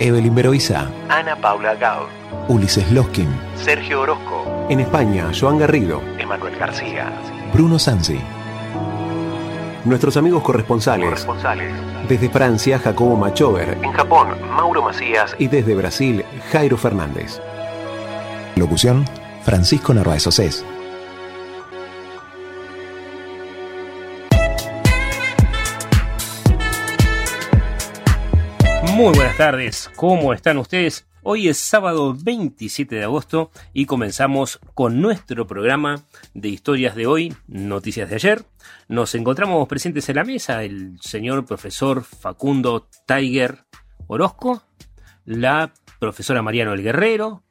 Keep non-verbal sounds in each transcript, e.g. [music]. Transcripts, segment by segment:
Evelyn Beroiza, Ana Paula Gao, Ulises Loskin, Sergio Orozco, en España, Joan Garrido, Emanuel García, Bruno Sansi. Nuestros amigos corresponsales. corresponsales. Desde Francia, Jacobo Machover. En Japón, Mauro Macías Y desde Brasil, Jairo Fernández. Locución, Francisco Narváez Océs. Muy buenas tardes, ¿cómo están ustedes? Hoy es sábado 27 de agosto y comenzamos con nuestro programa de historias de hoy, noticias de ayer. Nos encontramos presentes en la mesa el señor profesor Facundo Tiger Orozco, la profesora Mariano El Guerrero,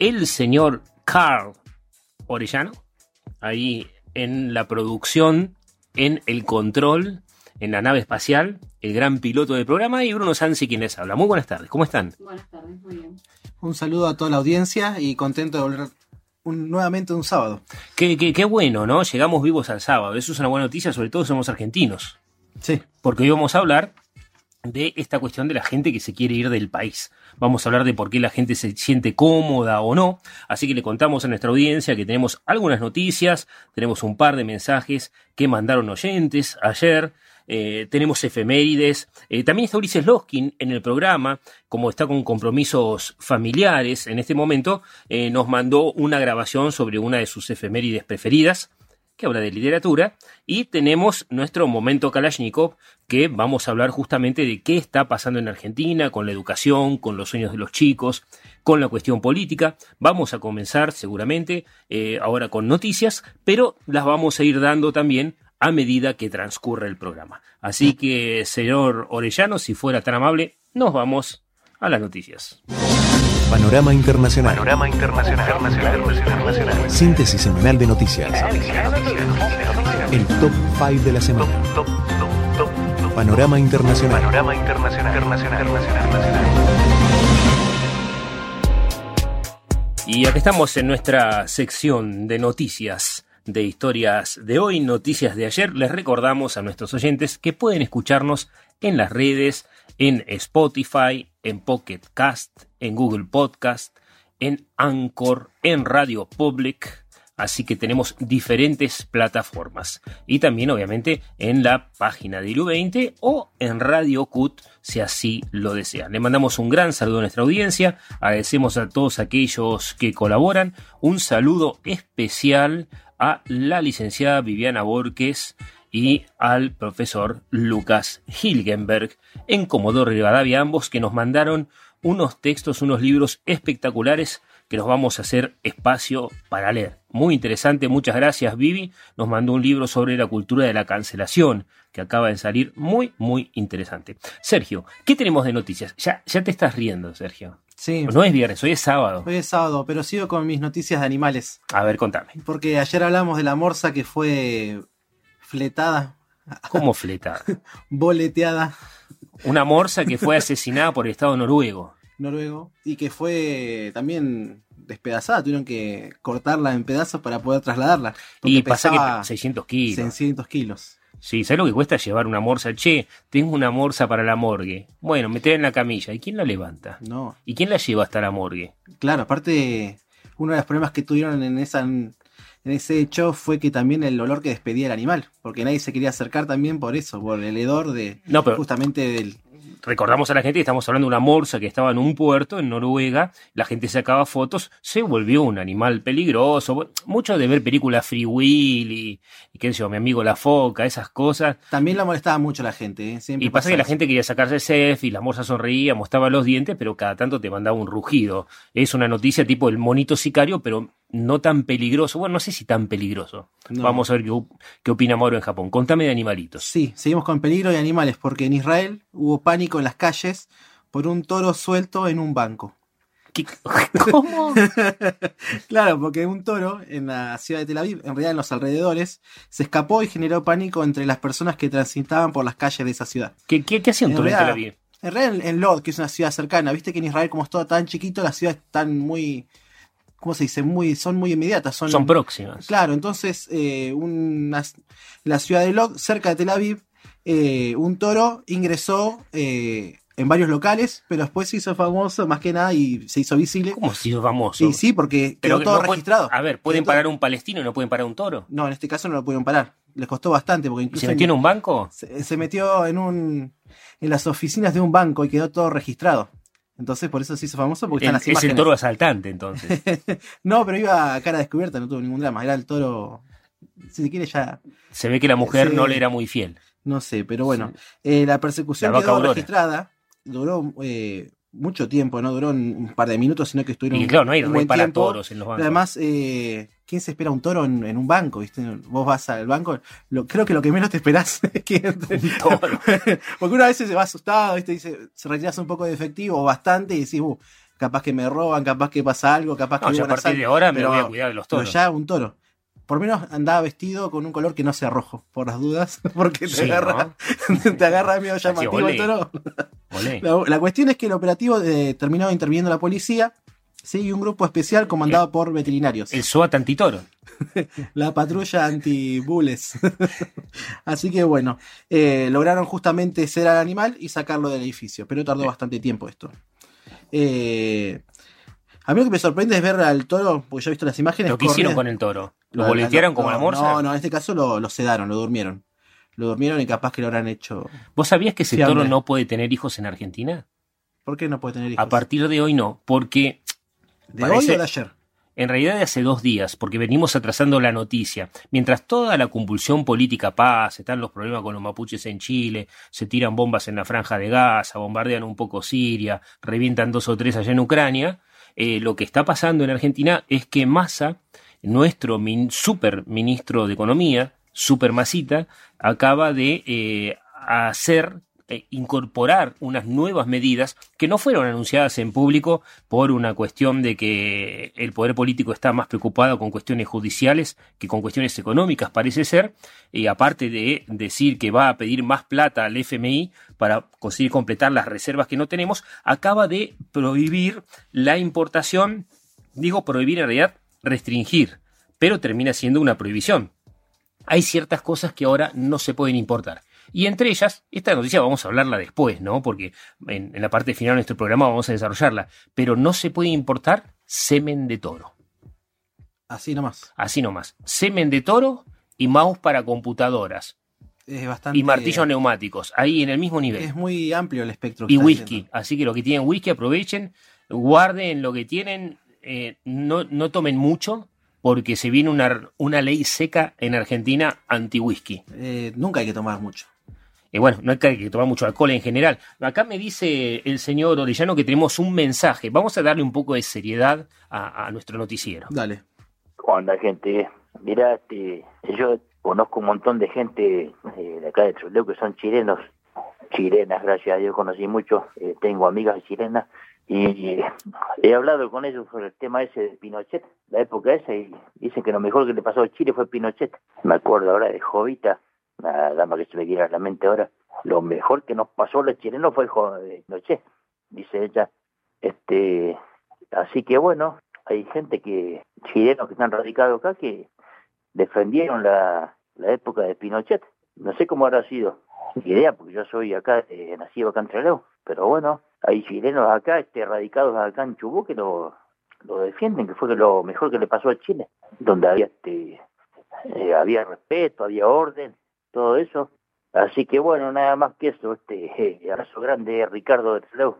el señor Carl Orellano, ahí en la producción, en el control, en la nave espacial, el gran piloto del programa, y Bruno Sansi quien les habla. Muy buenas tardes, ¿cómo están? Buenas tardes, muy bien. Un saludo a toda la audiencia y contento de volver un- nuevamente un sábado. Qué, qué, qué bueno, ¿no? Llegamos vivos al sábado. Eso es una buena noticia, sobre todo somos argentinos. Sí, Porque hoy vamos a hablar de esta cuestión de la gente que se quiere ir del país. Vamos a hablar de por qué la gente se siente cómoda o no. Así que le contamos a nuestra audiencia que tenemos algunas noticias, tenemos un par de mensajes que mandaron oyentes ayer. Eh, tenemos efemérides. eh, también está Ulises Loskin en el programa, como está con compromisos familiares en este momento, eh, nos mandó una grabación sobre una de sus efemérides preferidas que habla de literatura, y tenemos nuestro momento Kalashnikov, que vamos a hablar justamente de qué está pasando en Argentina con la educación, con los sueños de los chicos, con la cuestión política. Vamos a comenzar seguramente ahora con noticias, pero las vamos a ir dando también a medida que transcurre el programa. Así que, señor Orellano, si fuera tan amable, nos vamos a las noticias. Panorama Internacional. Panorama Internacional. Internacional. Síntesis semanal de noticias. El top 5 de la semana. Top, top, top, top. Panorama Internacional. Panorama Internacional. Internacional. Internacional. Y aquí estamos en nuestra sección de noticias de historias de hoy, noticias de ayer. Les recordamos a nuestros oyentes que pueden escucharnos en las redes, en Spotify, en Pocket Cast, en Google Podcast, en Anchor, en Radio Public. Así que tenemos diferentes plataformas. Y también, obviamente, en la página de ILU20 o en Radio CUT, si así lo desean. Le mandamos un gran saludo a nuestra audiencia. Agradecemos a todos aquellos que colaboran. Un saludo especial a la licenciada Viviana Borges y al profesor Lucas Hilgenberg en Comodoro Rivadavia, ambos que nos mandaron unos textos, unos libros espectaculares que nos vamos a hacer espacio para leer. Muy interesante, muchas gracias Vivi. Nos mandó un libro sobre la cultura de la cancelación que acaba de salir, muy, muy interesante. Sergio, ¿qué tenemos de noticias? Ya, ya te estás riendo, Sergio. sí. No es viernes, hoy es sábado. Hoy es sábado, pero sigo con mis noticias de animales. A ver, contame. Porque ayer hablamos de la morsa que fue fletada, ¿Cómo fletada? [laughs] boleteada, Una morsa que fue asesinada por el Estado noruego. Noruego, y que fue también despedazada. Tuvieron que cortarla en pedazos para poder trasladarla. Y pasa pesaba que 600 kilos. 600 kilos. Sí, ¿sabes lo que cuesta llevar una morsa? Che, tengo una morsa para la morgue. Bueno, meter en la camilla. ¿Y quién la levanta? No, ¿Y quién la lleva hasta la morgue? claro, aparte, uno de los problemas que tuvieron en esa en ese hecho fue que también el olor que despedía el animal, porque nadie se quería acercar también por eso, por el hedor de No, pero justamente del recordamos a la gente que estamos hablando de una morsa que estaba en un puerto en Noruega, la gente sacaba fotos, se volvió un animal peligroso. Mucho de ver películas Free Will y, y qué sé yo, mi amigo La Foca, esas cosas. También la molestaba mucho la gente, ¿eh? Siempre Y pasa que la gente quería sacarse selfie, la morsa sonreía, mostraba los dientes, pero cada tanto te mandaba un rugido. Es una noticia tipo el monito sicario, pero no tan peligroso. Bueno, no sé si tan peligroso. No. Vamos a ver qué, qué opina Mauro en Japón. Contame de animalitos. Sí, seguimos con peligro de animales, porque en Israel hubo pánico en las calles por un toro suelto en un banco. ¿Qué- ¿Cómo? [laughs] Claro, porque un toro en la ciudad de Tel Aviv, en realidad en los alrededores, se escapó y generó pánico entre las personas que transitaban por las calles de esa ciudad. ¿Qué, qué, qué hacía un En toro en Tel Aviv? En realidad en- en Lod, que es una ciudad cercana, viste que en Israel como es todo tan chiquito, las ciudades están muy, ¿cómo se dice? Muy, son muy inmediatas. Son, Son próximas. Claro, entonces eh, una- la ciudad de Lod, cerca de Tel Aviv, eh, un toro ingresó eh, en varios locales, pero después se hizo famoso más que nada y se hizo visible. ¿Cómo si es famoso? Sí, sí, porque quedó que todo no registrado. a ver, ¿pueden parar un palestino y no pueden parar un toro? No, en este caso no lo pudieron parar. Les costó bastante porque ¿Y incluso se metió en un banco? se, se metió en un en las oficinas de un banco y quedó todo registrado. Entonces por eso se hizo famoso porque están las es el toro asaltante, entonces. [laughs] no, pero iba a cara descubierta, no tuvo ningún drama. Era el toro. Si se quiere ya. Se ve que la mujer no le era muy fiel. No sé, pero bueno. Eh, la persecución La quedó Aurora. registrada. Duró eh, mucho tiempo, no duró un par de minutos, sino que estuvieron Y claro, no hay un buen para tiempo. toros en los Pero bancos. además, eh, ¿quién se espera un toro en, en un banco? ¿viste? Vos vas al banco, lo- creo que lo que menos te esperás [laughs] es que entre- Un toro. [laughs] Porque una vez se va asustado, ¿viste? Dice, se retiras un poco de efectivo, bastante, y decís, uh, capaz que me roban, capaz que pasa algo, capaz que No, hubo yo a partir de ahora me Pero- voy a cuidar de los Pero toros. ya un toro. Por lo menos andaba vestido con un color que no sea rojo, por las dudas, [laughs] porque te Sí, agarra, [laughs] te agarra medio llamativo olé. el toro. Olé. La, la cuestión es que el operativo eh, terminó interviniendo la policía, sí, y un grupo especial comandado por veterinarios. El SOAT antitoro. [laughs] La patrulla anti-bulles. Así que bueno, eh, lograron justamente ser al animal y sacarlo del edificio, pero tardó bastante tiempo esto. Eh, a mí lo que me sorprende es ver al toro, porque yo he visto las imágenes. Lo que hicieron con el toro. ¿Lo boletearon como la morsa? No, no, en este caso lo, lo sedaron, lo durmieron. Lo durmieron y capaz que lo habrán hecho. ¿Vos sabías que ese toro no puede tener hijos en Argentina? ¿Por qué no puede tener hijos? A partir de hoy no, porque ¿De parece- hoy o de ayer? en realidad de hace dos días, porque venimos atrasando la noticia. Mientras toda la convulsión política pasa, están los problemas con los mapuches en Chile, se tiran bombas en la franja de Gaza, bombardean un poco Siria, revientan dos o tres allá en Ucrania, eh, lo que está pasando en Argentina es que Massa, nuestro min- super ministro de Economía, super Masita, acaba de eh, hacer eh, incorporar unas nuevas medidas que no fueron anunciadas en público por una cuestión de que el poder político está más preocupado con cuestiones judiciales que con cuestiones económicas, parece ser, y aparte de decir que va a pedir más plata al FMI para conseguir completar las reservas que no tenemos, acaba de prohibir la importación, digo prohibir en realidad, restringir, pero termina siendo una prohibición. Hay ciertas cosas que ahora no se pueden importar. Y entre ellas, esta noticia vamos a hablarla después, ¿no? Porque en, en la parte final de nuestro programa vamos a desarrollarla. Pero no se puede importar semen de toro. Así nomás. Así nomás. Semen de toro y mouse para computadoras. Es bastante. Y martillos neumáticos. Ahí en el mismo nivel. Es muy amplio el espectro. que Y whisky. Así que los que tienen whisky aprovechen, guarden lo que tienen, eh, no, no tomen mucho, porque se viene una, una ley seca en Argentina anti-whisky. Eh, nunca hay que tomar mucho. Eh, bueno, no hay que tomar mucho alcohol en general. Acá me dice el señor Orellano que tenemos un mensaje. Vamos a darle un poco de seriedad a, a nuestro noticiero. Dale. ¿Cómo anda, gente? Mira, este, yo conozco un montón de gente eh, de acá de Trelew que son chilenos, chilenas, gracias a Dios conocí mucho, eh, tengo amigas chilenas y he hablado con ellos sobre el tema ese de Pinochet, la época esa, y dicen que lo mejor que le pasó a Chile fue Pinochet. Me acuerdo ahora de Jovita, una dama que se me quiere a la mente ahora, lo mejor que nos pasó a los chilenos fue eh, Pinochet, dice ella. Este, así que bueno, hay gente que, chilenos que están radicados acá, que defendieron la, la época de Pinochet. No sé cómo habrá sido, idea, porque yo soy acá, eh, nacido acá en Trelew, pero bueno, hay chilenos acá, este, radicados acá en Chubut, que lo, defienden, que fue lo mejor que le pasó a Chile, donde había, este, eh, había respeto, había orden, todo eso. Así que bueno, nada más que eso, este, eh, [laughs] abrazo grande, Ricardo de Trelew.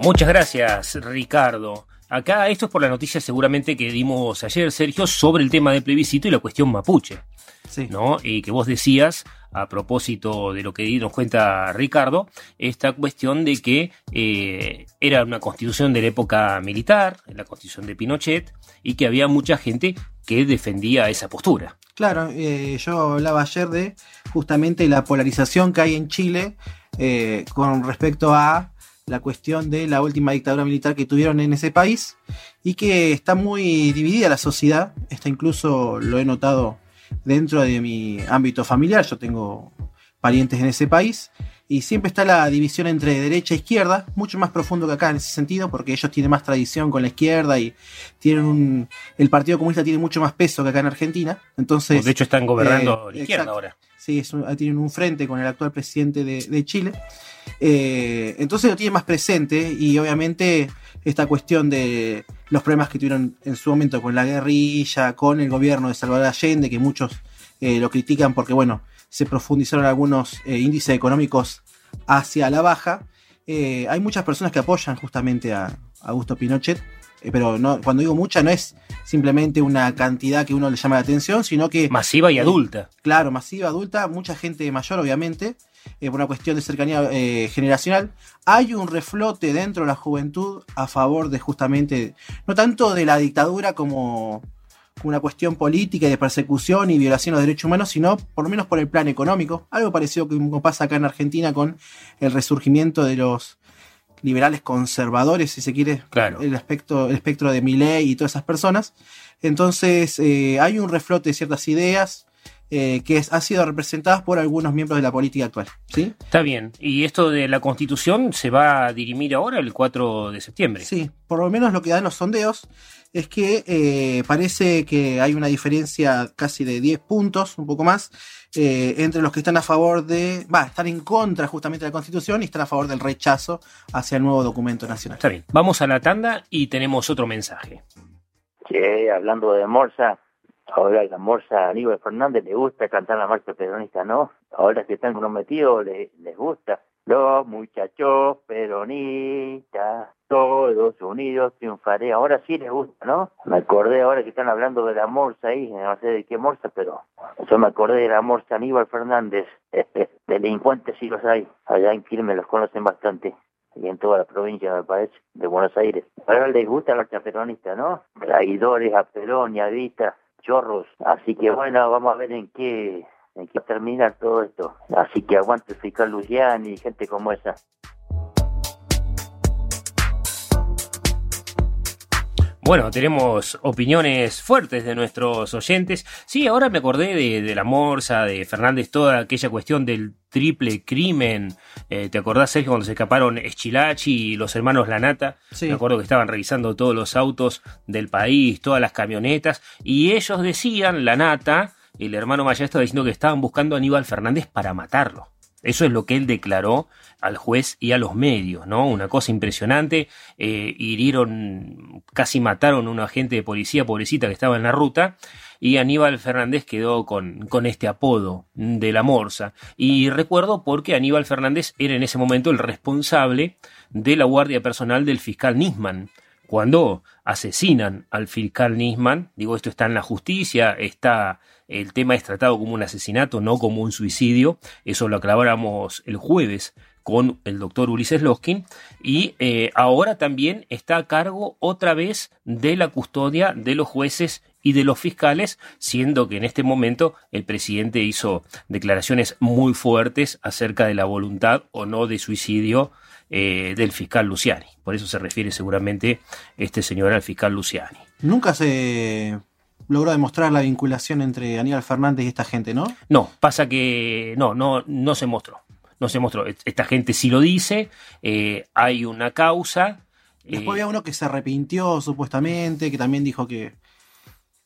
Muchas gracias, Ricardo. Acá esto es por la noticia seguramente que dimos ayer, Sergio, sobre el tema del plebiscito y la cuestión mapuche. Sí. ¿no? Y que vos decías, a propósito de lo que nos cuenta Ricardo, esta cuestión de que eh, era una constitución de la época militar, la constitución de Pinochet, y que había mucha gente que defendía esa postura. Claro, eh, yo hablaba ayer de justamente la polarización que hay en Chile eh, con respecto a la cuestión de la última dictadura militar que tuvieron en ese país y que está muy dividida la sociedad. Está incluso, lo he notado dentro de mi ámbito familiar, yo tengo parientes en ese país y siempre está la división entre derecha e izquierda, mucho más profundo que acá en ese sentido, porque ellos tienen más tradición con la izquierda y tienen un. El Partido Comunista tiene mucho más peso que acá en Argentina. Entonces. de hecho, están gobernando eh, la izquierda exacto. ahora. Sí, es un- tienen un frente con el actual presidente de, Chile. Eh, entonces lo tiene más presente y obviamente esta cuestión de los problemas que tuvieron en su momento con la guerrilla, con el gobierno de Salvador Allende, que muchos eh, lo critican porque, bueno, se profundizaron algunos eh, índices económicos hacia la baja. Hay muchas personas que apoyan justamente a Augusto Pinochet, pero no, cuando digo mucha no es simplemente una cantidad que uno le llama la atención, sino que Masiva y adulta. claro, masiva, adulta, mucha gente mayor, obviamente, eh, por una cuestión de cercanía eh, generacional. Hay un reflote dentro de la juventud a favor de justamente, no tanto de la dictadura como una cuestión política y de persecución y violación de los derechos humanos, sino por lo menos por el plan económico. Algo parecido que como pasa acá en Argentina con el resurgimiento de los liberales conservadores, si se quiere, Claro. el aspecto, el espectro de Milley y todas esas personas. Entonces, eh, hay un reflote de ciertas ideas eh, que es- han sido representadas por algunos miembros de la política actual. ¿Sí? Está bien. Y esto de la constitución se va a dirimir ahora el 4 de septiembre. Sí, por lo menos lo que dan los sondeos es que eh, parece que hay una diferencia casi de 10 puntos, un poco más, eh, entre los que están a favor de, va, están en contra justamente de la Constitución y están a favor del rechazo hacia el nuevo documento nacional. Está bien. Vamos a la tanda y tenemos otro mensaje. Che, hablando de Morsa, ahora la Morsa a Aníbal Fernández le gusta cantar la marcha peronista, ¿no? Ahora que están comprometidos le- les gusta. Los muchachos peronistas, todos unidos triunfaré. Ahora sí les gusta, ¿no? Me acordé ahora que están hablando de la Morsa ahí, no sé de qué Morsa, pero yo me acordé de la Morsa Aníbal Fernández. [laughs] Delincuentes sí los hay. Allá en Quilmes los conocen bastante y en toda la provincia, me parece, de Buenos Aires. Ahora les gusta la marcha peronista, ¿no? Traidores a Perón y a Vista, chorros. Así que bueno, vamos a ver en qué en qué termina todo esto. Así que aguante fiscal Luciani y gente como esa. Bueno, tenemos opiniones fuertes de nuestros oyentes. Sí, ahora me acordé de, de la Morsa, de Fernández, toda aquella cuestión del triple crimen. Eh, ¿Te acordás, Sergio, cuando se escaparon Eschilachi y los hermanos Lanata? Sí. Me acuerdo que estaban revisando todos los autos del país, todas las camionetas, y ellos decían, Lanata, el hermano Maya estaba diciendo que estaban buscando a Aníbal Fernández para matarlo. Eso es lo que él declaró al juez y a los medios, ¿no? Una cosa impresionante. Eh, hirieron, casi mataron a un agente de policía, pobrecita, que estaba en la ruta. Y Aníbal Fernández quedó con, con este apodo de la Morsa. Y recuerdo porque Aníbal Fernández era en ese momento el responsable de la guardia personal del fiscal Nisman. Cuando asesinan al fiscal Nisman, digo, esto está en la justicia, está el tema es tratado como un asesinato, no como un suicidio. Eso lo aclaramos el jueves con el doctor Ulises Loskin. Y eh, ahora también está a cargo otra vez de la custodia de los jueces y de los fiscales, siendo que en este momento el presidente hizo declaraciones muy fuertes acerca de la voluntad o no de suicidio eh, del fiscal Luciani. Por eso se refiere seguramente este señor al fiscal Luciani. Nunca se logró demostrar la vinculación entre Aníbal Fernández y esta gente, ¿no? No, pasa que no, no, no se mostró. No se mostró. Esta gente sí lo dice, eh, hay una causa. Después eh, había uno que se arrepintió supuestamente, que también dijo que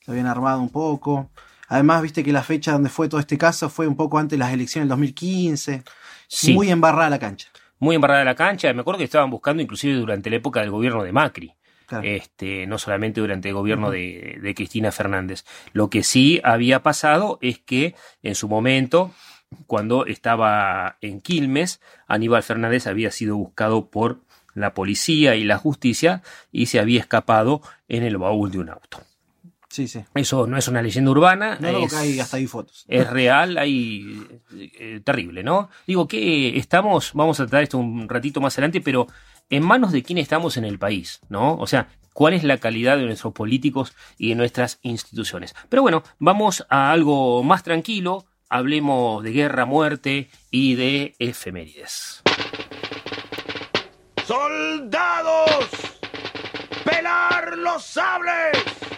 se habían armado un poco. Además, viste que la fecha donde fue todo este caso fue un poco antes de las elecciones del 2015. sí, Muy embarrada la cancha. muy embarrada la cancha. Me acuerdo que estaban buscando inclusive durante la época del gobierno de Macri. Claro. este, no solamente durante el gobierno de, de Cristina Fernández. Lo que sí había pasado es que en su momento, cuando estaba en Quilmes, Aníbal Fernández había sido buscado por la policía y la justicia y se había escapado en el baúl de un auto. Sí, sí. Eso no es una leyenda urbana, No, no, es, que hay hasta ahí fotos. es real, hay eh, terrible, ¿no? Digo que estamos, vamos a tratar esto un ratito más adelante, pero en manos de quién estamos en el país, ¿no? O sea, cuál es la calidad de nuestros políticos y de nuestras instituciones. Pero bueno, vamos a algo más tranquilo, hablemos de guerra, muerte y de efemérides. ¡Soldados! ¡Pelar los sables!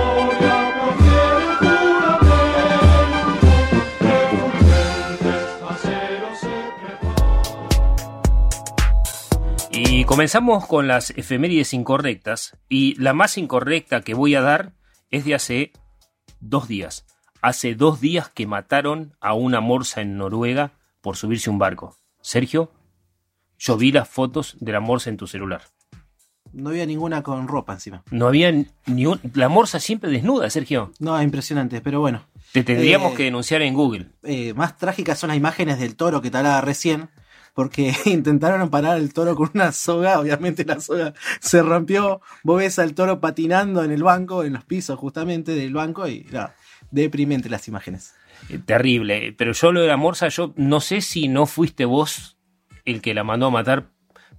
Comenzamos con las efemérides incorrectas. Y la más incorrecta que voy a dar es de hace dos días. Hace dos días que mataron a una morsa en Noruega por subirse a un barco. Sergio, yo vi las fotos de la morsa en tu celular. No había ninguna con ropa encima. No había ni un... La morsa siempre desnuda, Sergio. No, impresionante, pero bueno. Te tendríamos Eh, que denunciar en Google. Eh, más trágicas son las imágenes del toro que te hablaba recién, porque [laughs] intentaron parar el toro con una soga, obviamente la soga se rompió, vos ves al toro patinando en el banco, en los pisos justamente del banco, y deprimente las imágenes. Eh, Terrible. Pero yo lo de la morsa, yo no sé si no fuiste vos el que la mandó a matar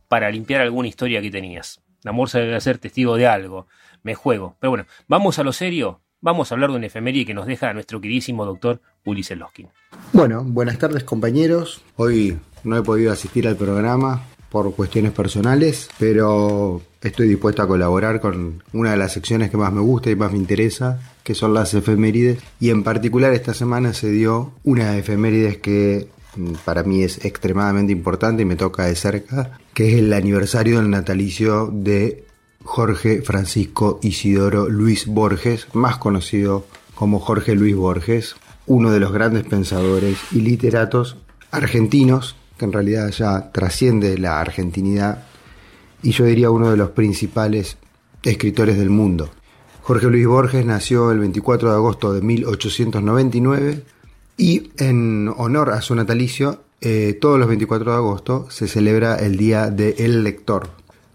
para limpiar alguna historia que tenías. La morsa debe ser testigo de algo. Me juego. Pero bueno, vamos a lo serio. Vamos a hablar de una efeméride que nos deja nuestro queridísimo doctor Ulises Loskin. Bueno, buenas tardes compañeros. Hoy no he podido asistir al programa por cuestiones personales, pero estoy dispuesto a colaborar con una de las secciones que más me gusta y más me interesa, que son las efemérides. Y en particular esta semana se dio una efemérides que mm, para mí es extremadamente importante y me toca de cerca, que es el aniversario del natalicio de Jorge Francisco Isidoro Luis Borges, más conocido como Jorge Luis Borges, uno de los grandes pensadores y literatos argentinos, que en realidad ya trasciende la argentinidad, y yo diría uno de los principales escritores del mundo. Jorge Luis Borges nació el 24 de agosto de 1899 y en honor a su natalicio, eh, todos los 24 de agosto se celebra el Día del Lector.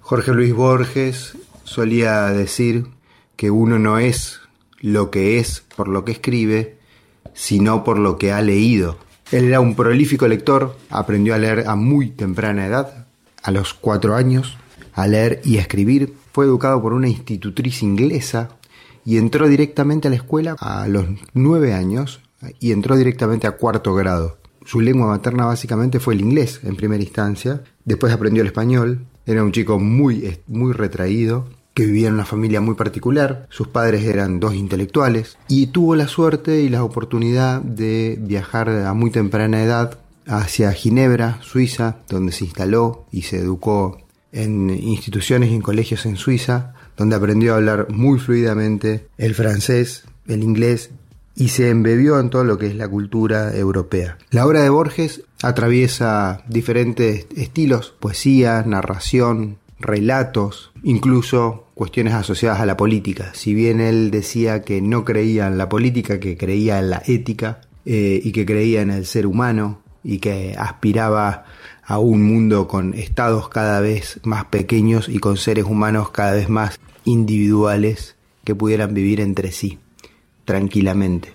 Jorge Luis Borges solía decir que uno no es lo que es por lo que escribe, sino por lo que ha leído. Él era un prolífico lector, aprendió a leer a muy temprana edad, a los cuatro años, a leer y a escribir. Fue educado por una institutriz inglesa y entró directamente a la escuela a los nueve años y entró directamente a cuarto grado. Su lengua materna básicamente fue el inglés en primera instancia, después aprendió el español, era un chico muy, muy retraído, que vivía en una familia muy particular, sus padres eran dos intelectuales, y tuvo la suerte y la oportunidad de viajar a muy temprana edad hacia Ginebra, Suiza, donde se instaló y se educó en instituciones y en colegios en Suiza, donde aprendió a hablar muy fluidamente el francés, el inglés y se embebió en todo lo que es la cultura europea. La obra de Borges atraviesa diferentes estilos, poesía, narración, relatos, incluso cuestiones asociadas a la política. Si bien él decía que no creía en la política, que creía en la ética eh, y que creía en el ser humano y que aspiraba a un mundo con estados cada vez más pequeños y con seres humanos cada vez más individuales que pudieran vivir entre sí tranquilamente.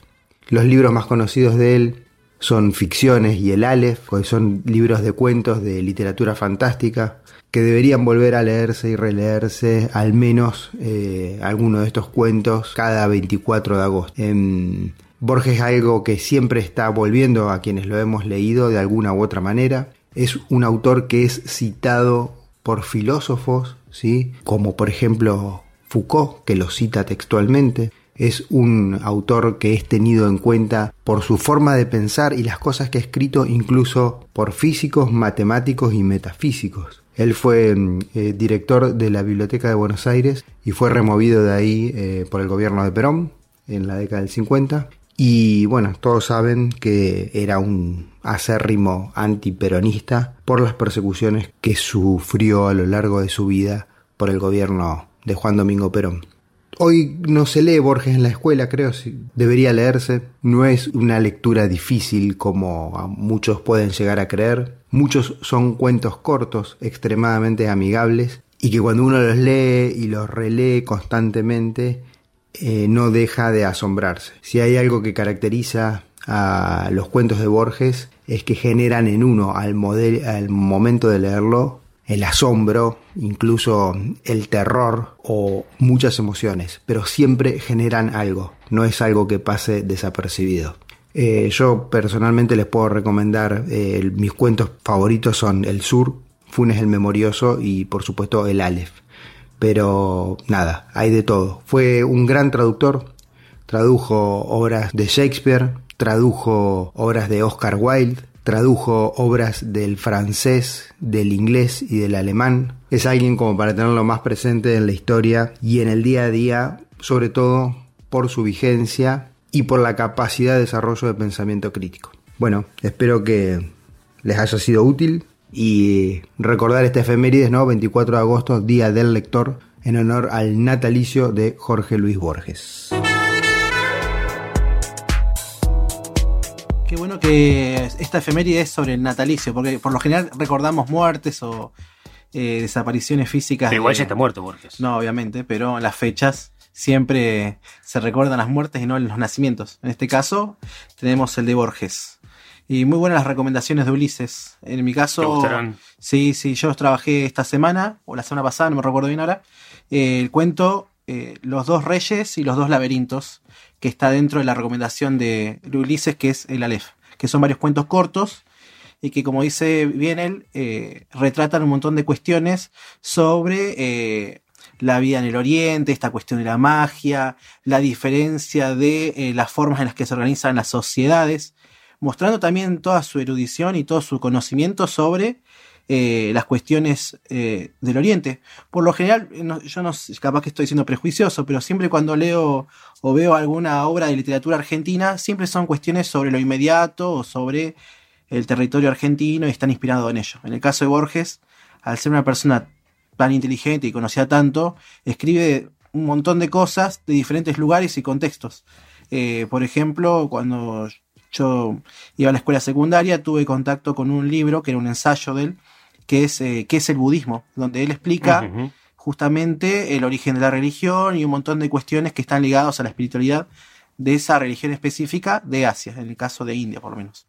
Los libros más conocidos de él son Ficciones y El Aleph, que son libros de cuentos de literatura fantástica que deberían volver a leerse y releerse al menos eh, alguno de estos cuentos cada 24 de agosto. En Borges es algo que siempre está volviendo a quienes lo hemos leído de alguna u otra manera. Es un autor que es citado por filósofos, ¿sí? como por ejemplo Foucault, que lo cita textualmente. Es un autor que es tenido en cuenta por su forma de pensar y las cosas que ha escrito incluso por físicos, matemáticos y metafísicos. Él fue eh, director de la Biblioteca de Buenos Aires y fue removido de ahí eh, por el gobierno de Perón en la década del 50 Y bueno, todos saben que era un acérrimo antiperonista por las persecuciones que sufrió a lo largo de su vida por el gobierno de Juan Domingo Perón. Hoy no se lee Borges en la escuela, creo, si debería leerse. No es una lectura difícil como muchos pueden llegar a creer. Muchos son cuentos cortos, extremadamente amigables, y que cuando uno los lee y los relee constantemente, eh, no deja de asombrarse. Si hay algo que caracteriza a los cuentos de Borges es que generan en uno al, al momento de leerlo el asombro, incluso el terror o muchas emociones, pero siempre generan algo, no es algo que pase desapercibido. Eh, yo personalmente les puedo recomendar, eh, mis cuentos favoritos son El Sur, Funes el Memorioso y por supuesto El Aleph. Pero nada, hay de todo. Fue un gran traductor, tradujo obras de Shakespeare, tradujo obras de Oscar Wilde, tradujo obras del francés, del inglés y del alemán. Es alguien como para tenerlo más presente en la historia y en el día a día, sobre todo por su vigencia y por la capacidad de desarrollo de pensamiento crítico. Bueno, espero que les haya sido útil y recordar este efemérides, ¿no? 24 de agosto, Día del Lector, en honor al natalicio de Jorge Luis Borges. Qué bueno que esta efeméride es sobre el natalicio, porque por lo general recordamos muertes o eh, desapariciones físicas. Pero igual de- ya está muerto Borges. No, obviamente, pero en las fechas siempre se recuerdan las muertes y no los nacimientos. En este caso, tenemos el de Borges. Y muy buenas las recomendaciones de Ulises. En mi caso, ¿Te gustaron? sí, sí, yo los trabajé esta semana, o la semana pasada, no me recuerdo bien ahora. eh, el cuento eh, Los dos reyes y los dos laberintos, que está dentro de la recomendación de, Ulises, que es el Aleph, que son varios cuentos cortos y que, como dice bien él, eh, retratan un montón de cuestiones sobre eh, la vida en el Oriente, esta cuestión de la magia, la diferencia de eh, las formas en las que se organizan las sociedades, mostrando también toda su erudición y todo su conocimiento sobre eh, las cuestiones eh, del Oriente. Por lo general, no- yo no capaz que estoy siendo prejuicioso, pero siempre cuando leo o veo alguna obra de literatura argentina, siempre son cuestiones sobre lo inmediato o sobre el territorio argentino y están inspirados en ello. En el caso de Borges, al ser una persona tan inteligente y conocía tanto, escribe un montón de cosas de diferentes lugares y contextos. Eh, por ejemplo, cuando yo iba a la escuela secundaria, tuve contacto con un libro que era un ensayo de él, que es eh, ¿Qué es el budismo? Donde él explica justamente el origen de la religión y un montón de cuestiones que están ligadas a la espiritualidad de esa religión específica de Asia, en el caso de India por lo menos.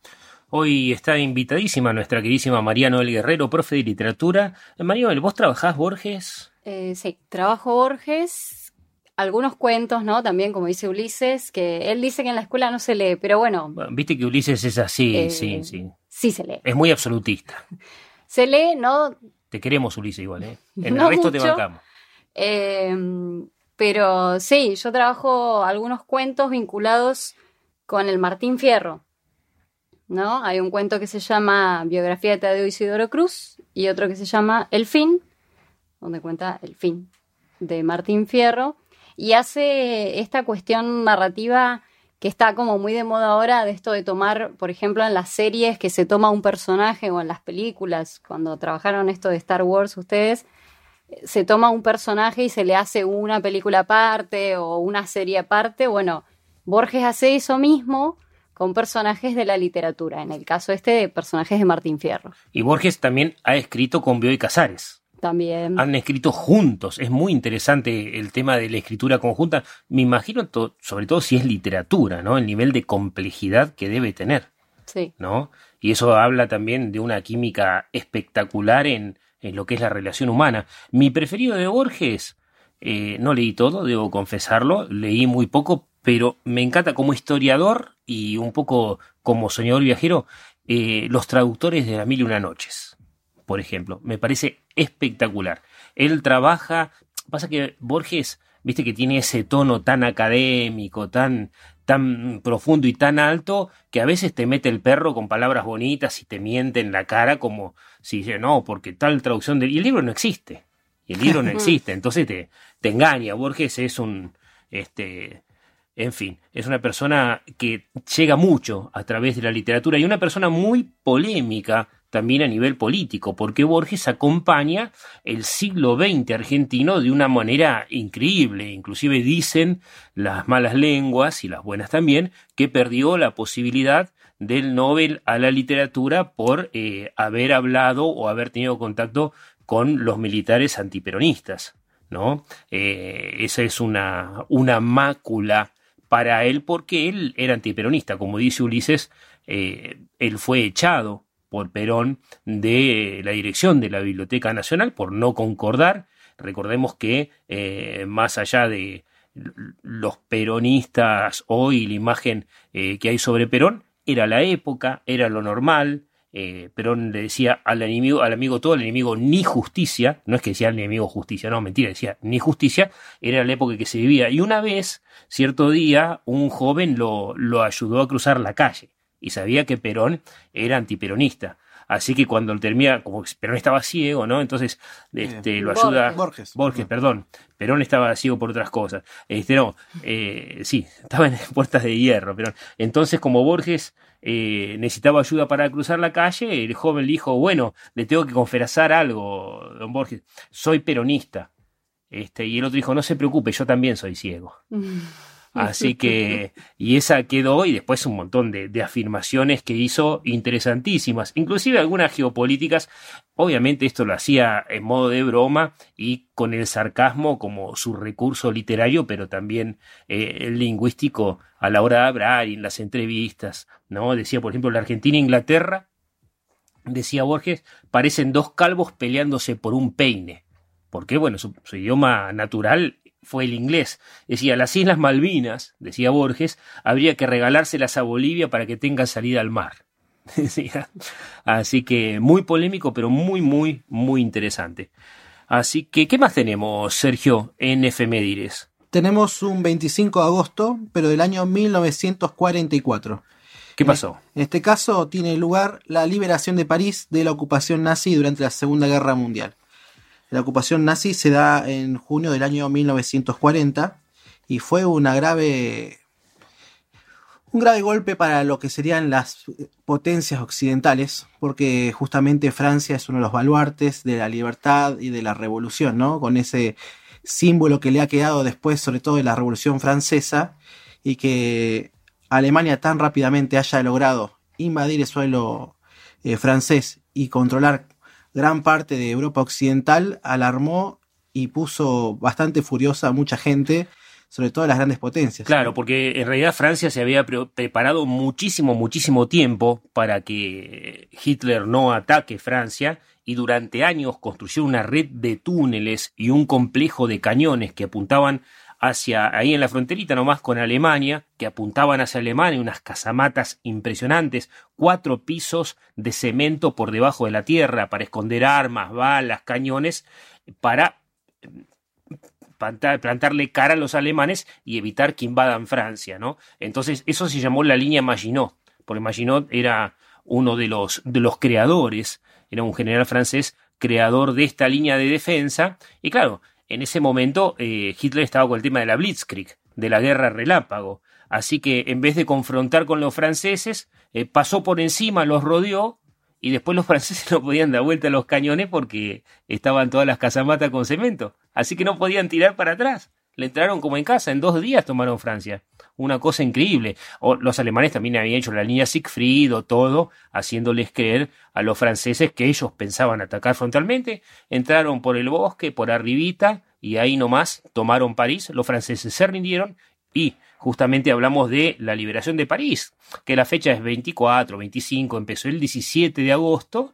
Hoy está invitadísima nuestra queridísima María Noel Guerrero, profe de literatura. María Noel, ¿vos trabajás Borges? Eh, sí, trabajo Borges, algunos cuentos, ¿no? También, como dice Ulises, que él dice que en la escuela no se lee, pero bueno, Bueno, Viste que Ulises es así, Eh, sí, sí. sí se lee. Es muy absolutista. [laughs] Se lee, ¿no? Te queremos, Ulises, igual, ¿eh? [laughs] En No el resto te bancamos. Eh, pero sí, yo trabajo algunos cuentos vinculados con el Martín Fierro. ¿No? Hay un cuento que se llama Biografía de Tadeo Isidoro Cruz y otro que se llama El fin, donde cuenta el fin de Martín Fierro y hace esta cuestión narrativa que está como muy de moda ahora de esto de tomar, por ejemplo, en las series que se toma un personaje o en las películas, cuando trabajaron esto de Star Wars ustedes, se toma un personaje y se le hace una película aparte o una serie aparte. Bueno, Borges hace eso mismo con personajes de la literatura, en el caso este de personajes de Martín Fierro. Y Borges también ha escrito con Bioy Casares. También. Han escrito juntos. Es muy interesante el tema de la escritura conjunta. Me imagino, to- sobre todo si es literatura, ¿no? El nivel de complejidad que debe tener. Sí. ¿no? Y eso habla también de una química espectacular en, en lo que es la relación humana. Mi preferido de Borges, eh, no leí todo, debo confesarlo, leí muy poco, pero me encanta como historiador y un poco como soñador viajero, eh, los traductores de La Mil y Una Noches, por ejemplo. Me parece espectacular. Él trabaja, pasa que Borges, viste que tiene ese tono tan académico, tan, tan profundo y tan alto, que a veces te mete el perro con palabras bonitas y te miente en la cara como si dice, no, porque tal traducción del... Y el libro no existe. Y el libro no [laughs] existe. Entonces te, te engaña. Borges es un... Este, En fin, es una persona que llega mucho a través de la literatura y una persona muy polémica también a nivel político, porque Borges acompaña el siglo XX argentino de una manera increíble. Inclusive dicen las malas lenguas y las buenas también que perdió la posibilidad del Nobel a la literatura por eh, haber hablado o haber tenido contacto con los militares antiperonistas. ¿no? Eh, esa es una, una mácula para él porque él era antiperonista. Como dice Ulises, eh, él fue echado por Perón de la dirección de la Biblioteca Nacional por no concordar. Recordemos que eh, más allá de los peronistas hoy, la imagen eh, que hay sobre Perón, era la época, era lo normal, eh, Perón le decía al enemigo, al amigo todo, al enemigo ni justicia, no es que decía al enemigo justicia, no, mentira, decía ni justicia, era la época que se vivía. Y una vez, cierto día, un joven lo, lo ayudó a cruzar la calle y sabía que Perón era antiperonista. Así que cuando termina, como Perón estaba ciego, ¿no? Entonces este, lo ayuda. Borges. Borges, perdón. Perón estaba ciego por otras cosas. Este, no, eh, sí, estaba en puertas de hierro, Perón. Entonces, como Borges eh, necesitaba ayuda para cruzar la calle, el joven le dijo, bueno, le tengo que confesar algo, don Borges, soy peronista. Este, y el otro dijo, no se preocupe, yo también soy ciego. Así que, y esa quedó, y después un montón de, afirmaciones que hizo interesantísimas, inclusive algunas geopolíticas. Obviamente esto lo hacía en modo de broma y con el sarcasmo como su recurso literario, pero también eh, el lingüístico a la hora de hablar y en las entrevistas, ¿no? Decía, por ejemplo, la Argentina e Inglaterra, decía Borges, parecen dos calvos peleándose por un peine. Porque, bueno, su idioma natural fue el inglés. Decía, las Islas Malvinas, decía Borges, habría que regalárselas a Bolivia para que tengan salida al mar. [laughs] Decía. Así que muy polémico, pero muy, muy, muy interesante. Así que, ¿qué más tenemos, Sergio, en efemérides? Tenemos un 25 de agosto, pero del año 1944. ¿Qué pasó? En este caso tiene lugar la liberación de París de la ocupación nazi durante la Segunda Guerra Mundial. La ocupación nazi se da en junio del año 1940 y fue grave un grave golpe para lo que serían las potencias occidentales, porque justamente Francia es uno de los baluartes de la libertad y de la revolución, ¿no? Con ese símbolo que le ha quedado después, sobre todo de la Revolución Francesa, y que Alemania tan rápidamente haya logrado invadir el suelo eh, francés y controlar gran parte de Europa Occidental, alarmó y puso bastante furiosa a mucha gente, sobre todo a las grandes potencias. Claro, porque en realidad Francia se había pre preparado muchísimo, muchísimo tiempo para que Hitler no ataque Francia y durante años construyó una red de túneles y un complejo de cañones que apuntaban hacia ahí en la fronterita nomás con Alemania, que apuntaban hacia Alemania, unas casamatas impresionantes, cuatro pisos de cemento por debajo de la tierra para esconder armas, balas, cañones, para plantarle cara a los alemanes y evitar que invadan Francia, ¿no? Entonces, eso se llamó la línea Maginot, porque Maginot era uno de los, de los creadores, era un general francés creador de esta línea de defensa, y claro, en ese momento eh, Hitler estaba con el tema de la Blitzkrieg, de la guerra relámpago. Así que en vez de confrontar con los franceses, eh, pasó por encima, los rodeó y después los [laughs] franceses no podían dar vuelta a los cañones porque estaban todas las casamatas con cemento. Así que no podían tirar para atrás. Le entraron como en casa, en dos días tomaron Francia. Una cosa increíble. Los alemanes también habían hecho la línea Siegfried o todo, haciéndoles creer a los franceses que ellos pensaban atacar frontalmente. Entraron por el bosque, por arribita, y ahí nomás tomaron París. Los franceses se rindieron y justamente hablamos de la liberación de París, que la fecha es 24, 25, empezó el 17 de agosto,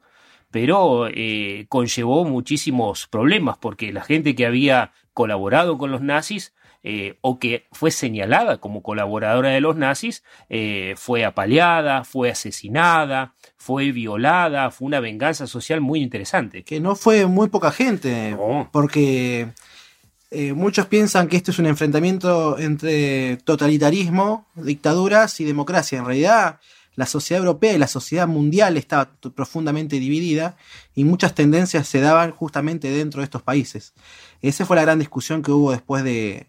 pero eh, conllevó muchísimos problemas porque la gente que había colaborado con los nazis eh, o que fue señalada como colaboradora de los nazis eh, fue apaleada, fue asesinada, fue violada, fue una venganza social muy interesante. Que no fue muy poca gente, No. porque eh, muchos piensan que esto es un enfrentamiento entre totalitarismo, dictaduras y democracia. En realidad, la sociedad europea y la sociedad mundial estaba profundamente dividida y muchas tendencias se daban justamente dentro de estos países. Esa fue la gran discusión que hubo después de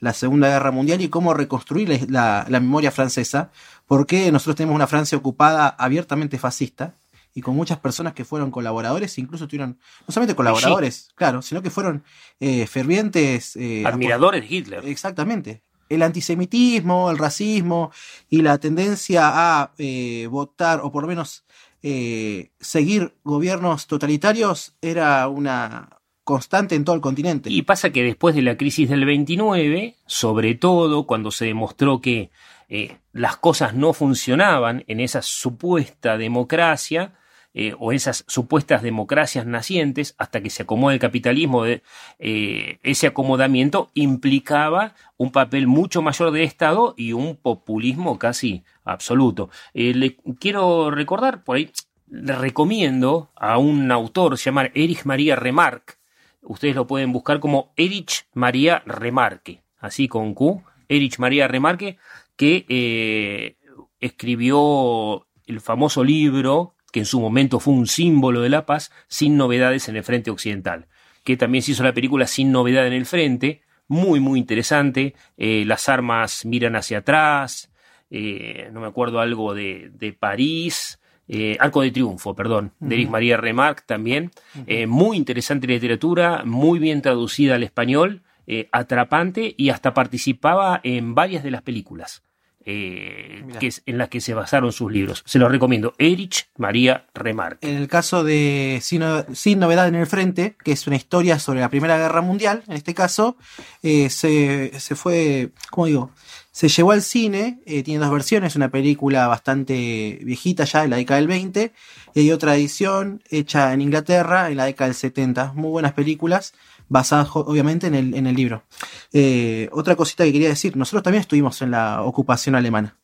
la Segunda Guerra Mundial y cómo reconstruir la, la- la memoria francesa, porque nosotros tenemos una Francia ocupada abiertamente fascista y con muchas personas que fueron colaboradores, incluso tuvieron, no solamente colaboradores, claro, sino que fueron eh, fervientes eh, Admiradores de Hitler. Exactamente. El antisemitismo, el racismo y la tendencia a eh, votar o por lo menos eh, seguir gobiernos totalitarios era una constante en todo el continente. Y pasa que después de la crisis del 29, sobre todo cuando se demostró que eh, las cosas no funcionaban en esa supuesta democracia, eh, o esas supuestas democracias nacientes, hasta que se acomoda el capitalismo, de, eh, ese acomodamiento implicaba un papel mucho mayor del Estado y un populismo casi absoluto. Eh, le quiero recordar, por ahí, le recomiendo a un autor, se llama Erich María Remarque, ustedes lo pueden buscar como Erich María Remarque, así con Q, Erich María Remarque, que eh, escribió el famoso libro que en su momento fue un símbolo de la paz, sin novedades en el frente occidental, que también se hizo la película Sin novedad en el frente, muy muy interesante, eh, las armas miran hacia atrás, eh, no me acuerdo algo de, de París, eh, Arco de Triunfo, perdón, de Erich María Remarque también. Eh, muy interesante literatura, muy bien traducida al español, eh, atrapante y hasta participaba en varias de las películas eh, que es- en las que se basaron sus libros. Se los recomiendo. Erich María Remarque. En el caso de Sin, Sin Novedad en el Frente, que es una historia sobre la Primera Guerra Mundial, en este caso, eh, se, se fue, ¿cómo digo? Se llevó al cine, eh, tiene dos versiones, una película bastante viejita ya, de la década del 20, y hay otra edición hecha en Inglaterra en la década del 70. Muy buenas películas, basadas obviamente en el, en el libro. Eh, otra cosita que quería decir, nosotros también estuvimos en la ocupación alemana,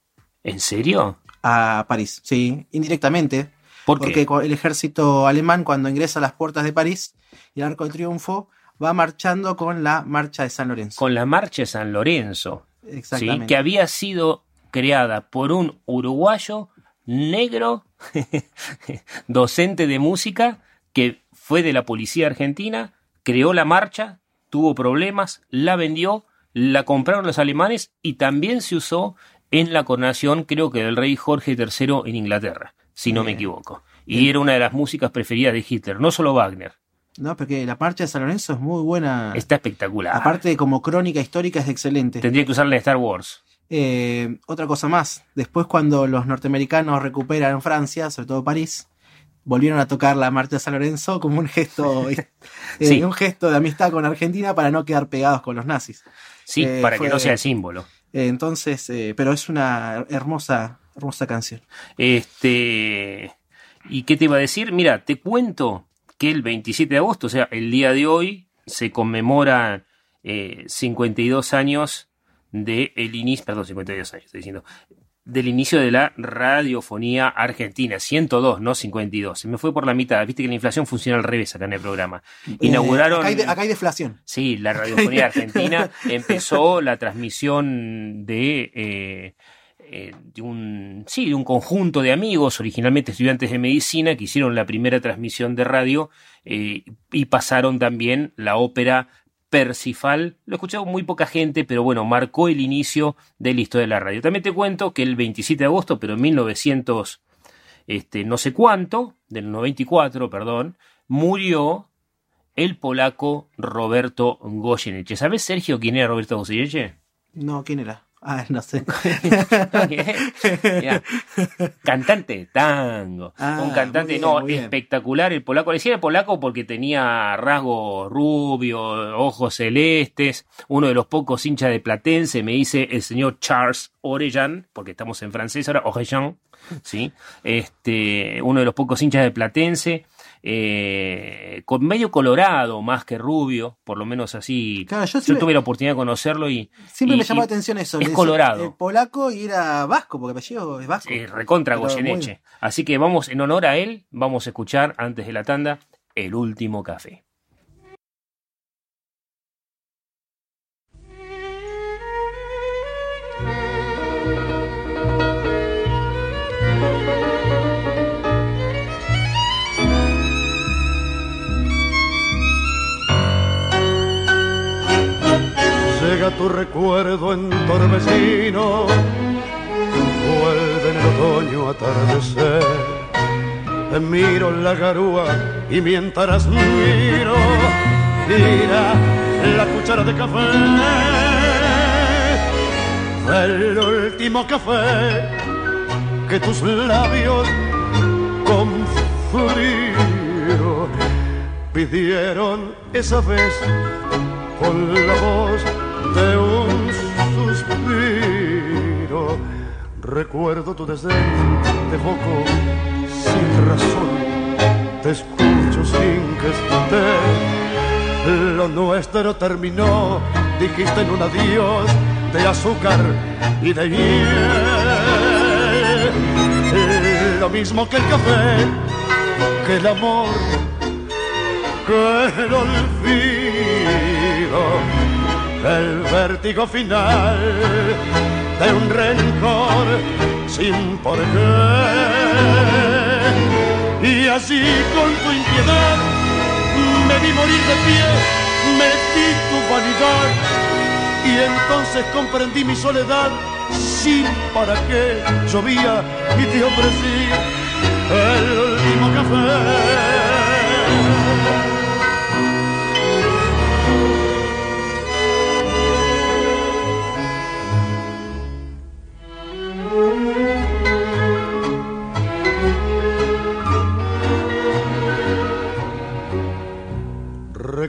¿En serio? a París, sí, indirectamente. ¿Por qué? Porque el ejército alemán, cuando ingresa a las puertas de París y el Arco de Triunfo, va marchando con la marcha de San Lorenzo. Con la Marcha de San Lorenzo, ¿sí? Exactamente. que había sido creada por un uruguayo negro, [laughs] docente de música, que fue de la policía argentina, creó la marcha, tuvo problemas, la vendió, la compraron los alemanes y también se usó en la coronación, creo que del rey Jorge III en Inglaterra, si no me equivoco. Y era una de las músicas preferidas de Hitler, no solo Wagner. No, porque la marcha de San Lorenzo es muy buena. Está espectacular. Aparte, como crónica histórica, es excelente. Tendría que usarla en Star Wars. Eh, otra cosa más. Después, cuando los norteamericanos recuperan Francia, sobre todo París, volvieron a tocar la marcha de San Lorenzo como un gesto, [laughs] eh, Sí. un gesto de amistad con Argentina para no quedar pegados con los nazis. Sí, Eh, para fue- que no sea el símbolo. Eh, entonces, eh, pero es una hermosa, hermosa canción. Este. ¿Y qué te iba a decir? Mira, te cuento que el 27 de agosto, o sea, el día de hoy, se conmemora eh, 52 años de el inicio, perdón, 52 años, estoy diciendo, del inicio de la radiofonía argentina, 102, no 52. Se me fue por la mitad, viste que la inflación funciona al revés acá en el programa. Inauguraron... Eh, acá, hay de- acá hay deflación. Sí, la [laughs] radiofonía argentina [laughs] empezó la transmisión de, eh, eh, de un sí, de un conjunto de amigos, originalmente estudiantes de medicina, que hicieron la primera transmisión de radio eh, y pasaron también la ópera Persifal. Lo escuchaba muy poca gente, pero bueno, marcó el inicio de la historia de la radio. También te cuento que el 27 de agosto, pero en 1900, este, no sé cuánto, del 94, perdón, murió el polaco Roberto Goyeneche. ¿Sabes, Sergio, quién era Roberto Goyeneche? No, ¿quién era? Ah, no sé. [laughs] Cantante de tango. Ah, un cantante, bien, no, bien. espectacular el polaco. Le decía el polaco porque tenía rasgos rubios, ojos celestes. Uno de los pocos hinchas de Platense, me dice el señor Charles Orellan, porque estamos en francés ahora, Orellan, ¿sí? Este, uno de los pocos hinchas de Platense. Eh, con medio colorado más que rubio, por lo menos así. Claro, yo tuve la oportunidad de conocerlo y, Siempre y- me llamó la atención eso. es colorado. El polaco y era vasco, porque apellido es vasco. Eh, recontra Goyeneche. Así que vamos, en honor a él, vamos a escuchar antes de la tanda el último café. Tu recuerdo en torbellino, vuelve en el otoño atardecer. Te miro la garúa y mientras miro, tira la cuchara de café, el último café que tus labios con frío pidieron esa vez con la voz de un suspiro. Recuerdo tu desdén de foco sin razón, te escucho sin que esté. Lo nuestro terminó, dijiste en un adiós de azúcar y de miel. Lo mismo que el café, que el amor, que el olvido, el vértigo final de un rencor sin por qué. Y así con tu impiedad me vi morir de pie, metí tu vanidad y entonces comprendí mi soledad sin para qué llovía y te ofrecí el último café.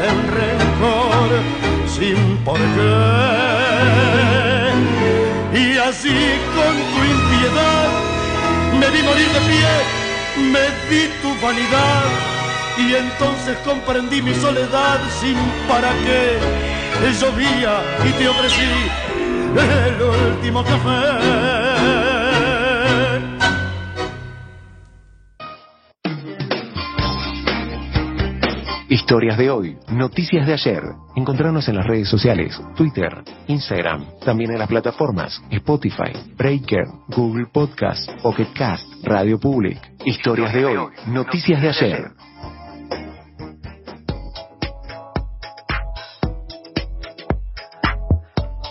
de un rencor sin por. Y así con tu impiedad me vi morir de pie, me di tu vanidad y entonces comprendí mi soledad sin para qué. Llovía y te ofrecí el último café. Historias de hoy, noticias de ayer. Encontrarnos en las redes sociales, Twitter, Instagram, también en las plataformas Spotify, Breaker, Google Podcast, Pocket Cast, Radio Public. Historias de hoy, noticias de ayer.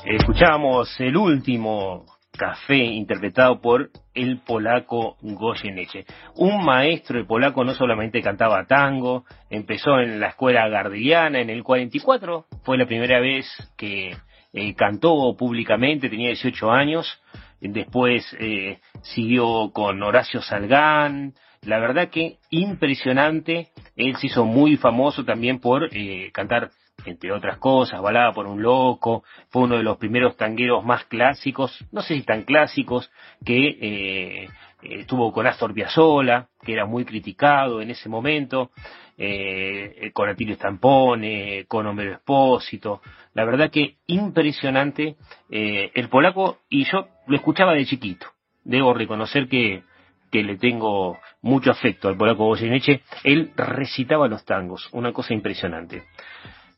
Escuchábamos el último café interpretado por el polaco Goyeneche. Un maestro de polaco no solamente cantaba tango, empezó en la escuela gardeliana en el 44, fue la primera vez que eh, cantó públicamente, tenía 18 años, después eh, siguió con Horacio Salgán, la verdad que impresionante, él se hizo muy famoso también por eh, cantar entre otras cosas, Balada por un Loco, fue uno de los primeros tangueros más clásicos, no sé si tan clásicos, que eh, estuvo con Astor Piazzolla, que era muy criticado en ese momento, eh, con Atilio Stampone, con Homero Espósito, la verdad que impresionante eh, el polaco, y yo lo escuchaba de chiquito, debo reconocer que que le tengo mucho afecto al polaco Goyeneche, él recitaba los tangos, una cosa impresionante.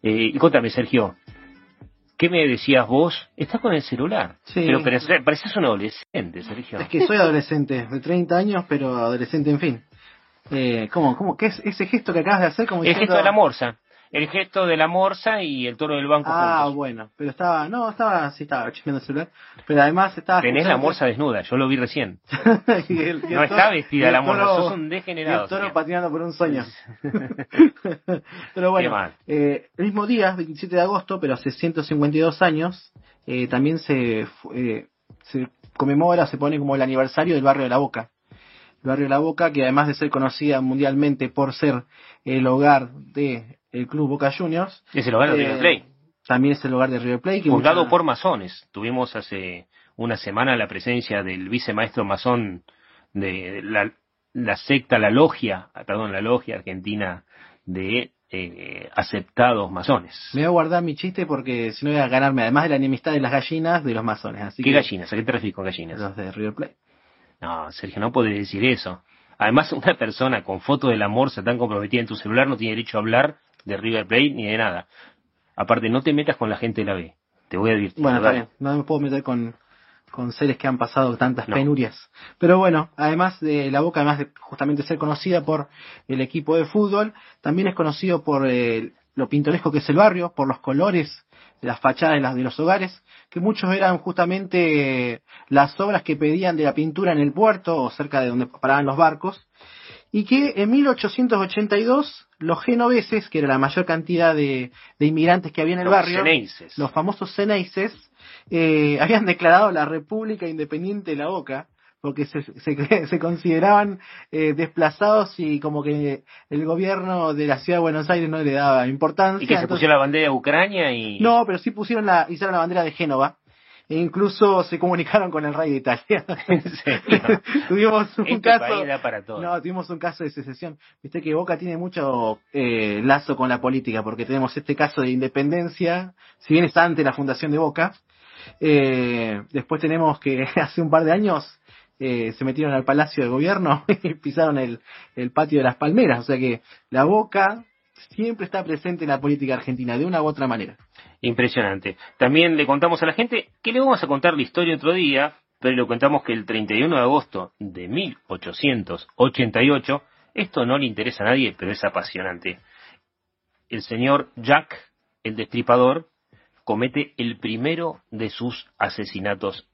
Eh, y cuéntame, Sergio, ¿qué me decías vos? Estás con el celular. Sí. Pero pareces, pareces un adolescente, Sergio. Es que soy adolescente, de 30 años, pero adolescente en fin. Eh, ¿Cómo? ¿Cómo? ¿Qué es ese gesto que acabas de hacer? Como El diciendo- gesto de la morsa. El gesto de la morsa y el toro del banco Ah, juntos. bueno, pero estaba, no, estaba, sí estaba chequeando el celular, pero además estaba... Tenés la morsa desnuda, yo lo vi recién. [laughs] y el- y el No está toro- vestida la morsa, sos un degenerado, y el toro señor. patinando por un sueño. [laughs] pero bueno, eh, el mismo día, 27 de agosto, pero hace 152 años, eh, también se, eh, se conmemora, se pone como el aniversario del barrio de la Boca. El barrio de la Boca, que además de ser conocida mundialmente por ser el hogar del club Boca Juniors, Es el hogar de eh, River Plate. también es el hogar de River Plate. mucha- por masones. Tuvimos hace una semana la presencia del vicemaestro masón de la, la secta, la logia, perdón, la logia argentina de eh, aceptados masones. Me voy a guardar mi chiste porque si no voy a ganarme, además de la enemistad de las gallinas, de los masones. Así ¿Qué que- gallinas? ¿A qué te refieres con gallinas? Los de River Plate. No, Sergio, no puedes decir eso. Además, una persona con foto del amor se tan comprometida en tu celular no tiene derecho a hablar de River Plate ni de nada. Aparte, no te metas con la gente de la B. Te voy a advertir. Bueno, está bien. No me puedo meter con, con seres que han pasado tantas No. penurias. Pero bueno, además de la Boca, además de justamente ser conocida por el equipo de fútbol, también es conocido por eh, lo pintoresco que es el barrio, por los colores de las fachadas de, las, de los hogares, que muchos eran justamente las obras que pedían de la pintura en el puerto o cerca de donde paraban los barcos, y que en 1882 los genoveses, que era la mayor cantidad de, de inmigrantes que había en el Los barrio, ceneices. los famosos ceneices, eh, habían declarado la República Independiente de la Boca, porque se, se, [laughs] se consideraban eh, desplazados y como que el gobierno de la ciudad de Buenos Aires no le daba importancia. Y que se entonces- pusiera la bandera de Ucrania y... no, pero sí pusieron la, hicieron la bandera de Génova. E incluso se comunicaron con el rey de Italia. [laughs] [laughs] Tuvimos un Este caso. para todo. No, tuvimos un caso de secesión. Viste que Boca tiene mucho eh, lazo con la política, porque tenemos este caso de independencia, si bien es antes la fundación de Boca. Eh, después tenemos que [laughs] hace un par de años eh, se metieron al Palacio de Gobierno y pisaron el, el patio de las palmeras. O sea que la Boca siempre está presente en la política argentina, de una u otra manera. Impresionante. También le contamos a la gente que le vamos a contar la historia otro día, pero le contamos que el 31 de agosto de 1888, esto no le interesa a nadie, pero es apasionante. El señor Jack, el destripador, comete el primero de sus asesinatos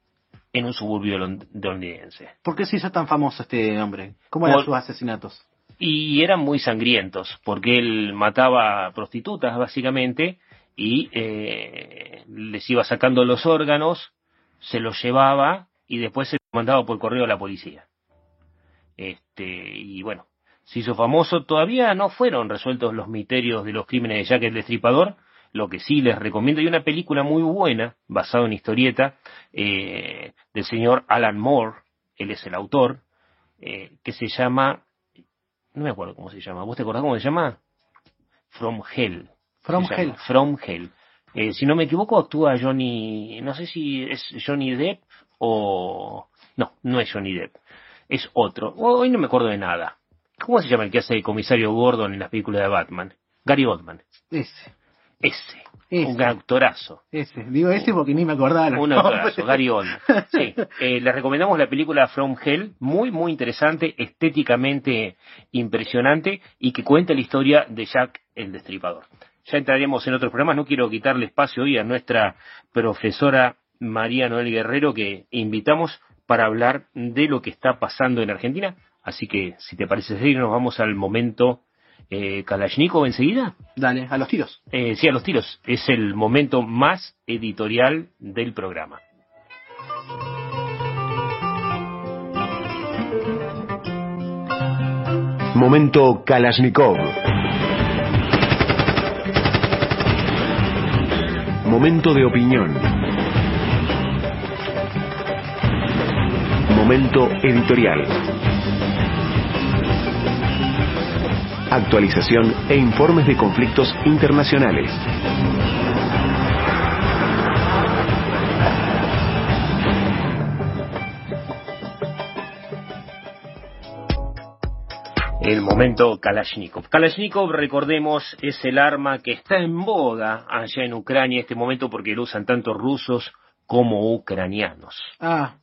en un suburbio lond- londinense. ¿Por qué se hizo tan famoso este hombre? ¿Cómo eran Por- sus asesinatos? Y eran muy sangrientos, porque él mataba prostitutas, básicamente, y eh, les iba sacando los órganos, se los llevaba y después se los mandaba por correo a la policía. Este, y bueno, se hizo famoso. Todavía no fueron resueltos los misterios de los crímenes de Jack el Destripador. Lo que sí les recomiendo, hay una película muy buena, basada en historieta, eh, del señor Alan Moore, él es el autor, eh, que se llama no me acuerdo cómo se llama. ¿Vos te acordás cómo se llama? From Hell. From Hell. From Hell. Eh, si no me equivoco, actúa Johnny. No sé si es Johnny Depp o. No, no es Johnny Depp. Es otro. Hoy no me acuerdo de nada. ¿Cómo se llama el que hace el comisario Gordon en las películas de Batman? Gary Oldman. Ese, Ese. Ese. Un actorazo. ese. Digo ese porque ni me acordaba. Un actorazo, Gary Oldman. Sí, eh, les recomendamos la película From Hell, muy, muy interesante, estéticamente impresionante y que cuenta la historia de Jack el Destripador. Ya entraremos en otros programas, no quiero quitarle espacio hoy a nuestra profesora María Noel Guerrero que invitamos para hablar de lo que está pasando en Argentina. Así que, si te parece seguir, nos vamos al momento eh, Kalashnikov enseguida. Dale, a los tiros. Eh, sí, a los tiros. Es el momento más editorial del programa. Momento Kalashnikov. Momento de opinión. Momento editorial. Actualización e informes de conflictos internacionales. El momento Kalashnikov. Kalashnikov, recordemos, es el arma que está en boga allá en Ucrania en este momento porque lo usan tanto rusos como ucranianos. Ah,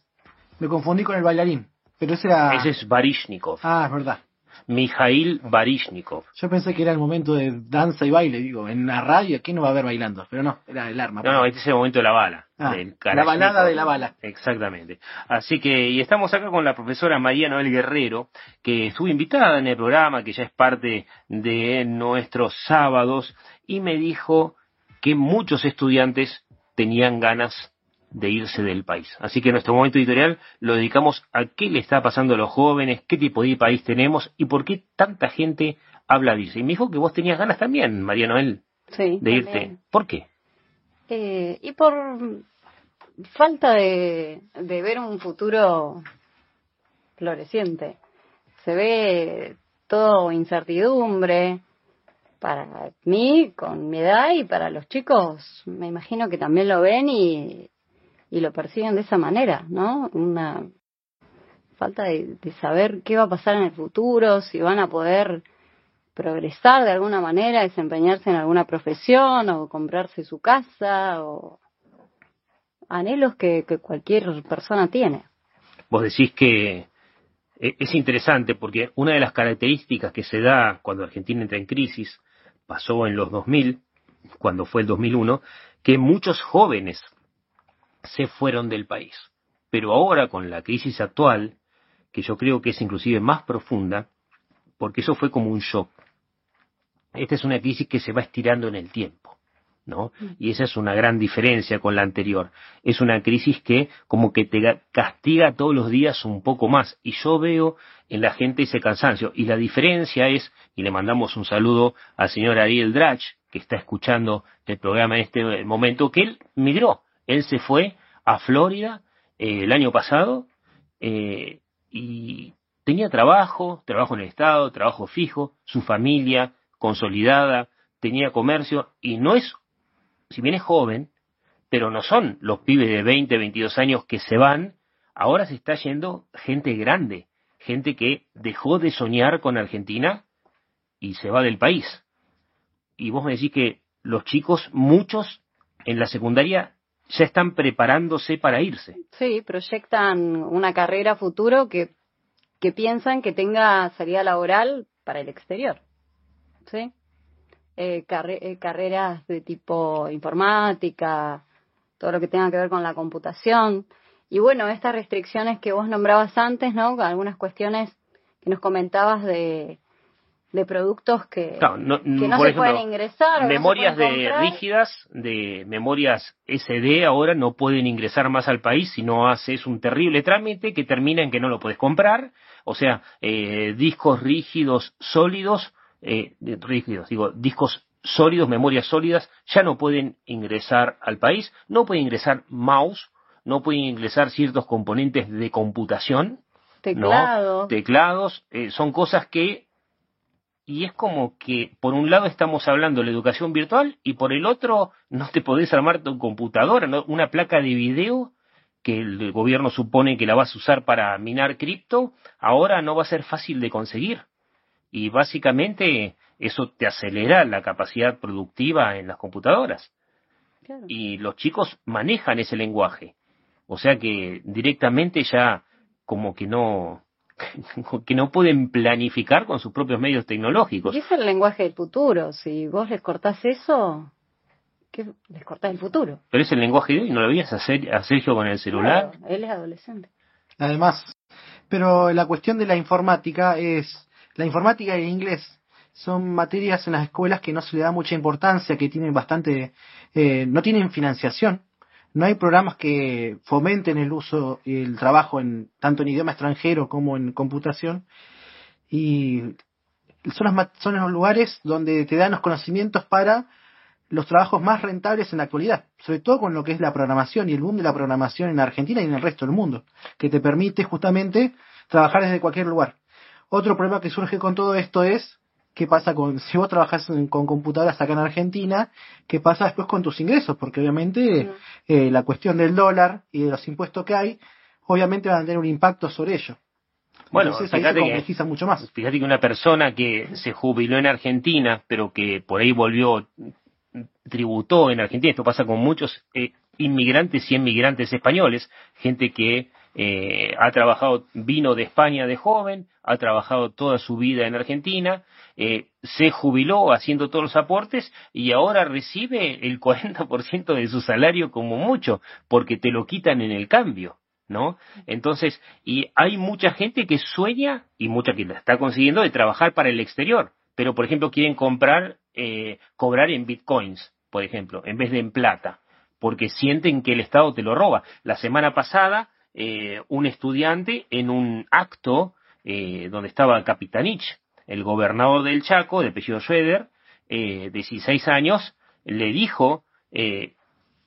me confundí con el bailarín. Pero ese era. Ese es Barishnikov. Ah, es verdad. Mijail Barishnikov. Yo pensé que era el momento de danza y baile. Digo, en la radio, ¿quién no va a haber bailando? Pero no, era el arma. No, no, este es el momento de la bala. Ah, la balada de la bala. Exactamente. Así que, y estamos acá con la profesora María Noel Guerrero, que estuvo invitada en el programa, que ya es parte de nuestros sábados, y me dijo que muchos estudiantes tenían ganas de irse del país. Así que nuestro momento editorial lo dedicamos a qué le está pasando a los jóvenes, qué tipo de país tenemos y por qué tanta gente habla de irse. Y me dijo que vos tenías ganas también, María Noel, Sí. de irte. también. ¿Por qué? Eh, y por falta de, de ver un futuro floreciente. Se ve todo incertidumbre, para mí, con mi edad, y para los chicos, me imagino que también lo ven y, y lo perciben de esa manera, ¿no? Una falta de, saber qué va a pasar en el futuro, si van a poder progresar de alguna manera, desempeñarse en alguna profesión o comprarse su casa o anhelos que, que cualquier persona tiene. Vos decís que e- es interesante porque una de las características que se da cuando Argentina entra en crisis, pasó en los 2000, cuando fue el 2001, que muchos jóvenes se fueron del país. Pero ahora con la crisis actual, que yo creo que es inclusive más profunda, porque eso fue como un shock. Esta es una crisis que se va estirando en el tiempo, ¿no? Y esa es una gran diferencia con la anterior. Es una crisis que como que te ga- castiga todos los días un poco más. Y yo veo en la gente ese cansancio. Y la diferencia es, y le mandamos un saludo al señor Ariel Drach, que está escuchando el programa en este momento, que él migró. Él se fue a Florida eh, el año pasado eh, y tenía trabajo, trabajo en el Estado, trabajo fijo, su familia consolidada, tenía comercio y no es, si bien es joven, pero no son los pibes de 20, 22 años que se van, ahora se está yendo gente grande, gente que dejó de soñar con Argentina y se va del país. Y vos me decís que los chicos, muchos en la secundaria, ya están preparándose para irse. Sí, proyectan una carrera futuro que, que piensan que tenga salida laboral para el exterior. ¿Sí? Eh, carre- eh, carreras de tipo informática, todo lo que tenga que ver con la computación. Y bueno, estas restricciones que vos nombrabas antes, ¿no? Algunas cuestiones que nos comentabas de, de productos que, no- que no se ejemplo, pueden ingresar. no memorias pueden de rígidas, de memorias SD ahora no pueden ingresar más al país si no haces un terrible trámite que termina en que no lo puedes comprar. O sea, eh, discos rígidos sólidos, eh, rígidos, digo, discos sólidos, memorias sólidas, ya no pueden ingresar al país. No pueden ingresar mouse, no pueden ingresar ciertos componentes de computación. ¿no? Teclado. Teclados, eh, son cosas que y es como que por un lado estamos hablando de la educación virtual y por el otro no te podés armar tu computadora, ¿no? una placa de video que el gobierno supone que la vas a usar para minar cripto, ahora no va a ser fácil de conseguir. Y básicamente eso te acelera la capacidad productiva en las computadoras. Claro. Y los chicos manejan ese lenguaje. O sea que directamente ya como que no [laughs] que no pueden planificar con sus propios medios tecnológicos. Y es el lenguaje del futuro. Si vos les cortás eso, ¿qué? les cortás el futuro. Pero es el lenguaje de hoy, ¿no lo veías a, Ser- a Sergio con el celular? Claro, él es adolescente. Además, pero la cuestión de la informática es, la informática y el inglés son materias en las escuelas que no se le da mucha importancia, que tienen bastante, eh, no tienen financiación. No hay programas que fomenten el uso y el trabajo en tanto en idioma extranjero como en computación. Y son los, son los lugares donde te dan los conocimientos para los trabajos más rentables en la actualidad, sobre todo con lo que es la programación y el boom de la programación en Argentina y en el resto del mundo, que te permite justamente trabajar desde cualquier lugar. Otro problema que surge con todo esto es qué pasa con si vos trabajas en- con computadoras acá en Argentina, qué pasa después con tus ingresos, porque obviamente eh, la cuestión del dólar y de los impuestos que hay, obviamente van a tener un impacto sobre ello. Bueno, Entonces ahí se fíjate que- mucho más. Fíjate que una persona que se jubiló en Argentina, pero que por ahí volvió, tributó en Argentina, esto pasa con muchos eh, inmigrantes y inmigrantes españoles, gente que eh, ha trabajado, vino de España de joven, ha trabajado toda su vida en Argentina, eh, se jubiló haciendo todos los aportes y ahora recibe el 40% de su salario como mucho, porque te lo quitan en el cambio. ¿no? Entonces, y hay mucha gente que sueña, y mucha que la está consiguiendo, de trabajar para el exterior, pero por ejemplo quieren comprar, eh, cobrar en bitcoins, por ejemplo, en vez de en plata, porque sienten que el Estado te lo roba. La semana pasada, eh, un estudiante en un acto eh, donde estaba Capitanich, el gobernador del Chaco, de apellido Schroeder, eh, de 16 años, le dijo eh,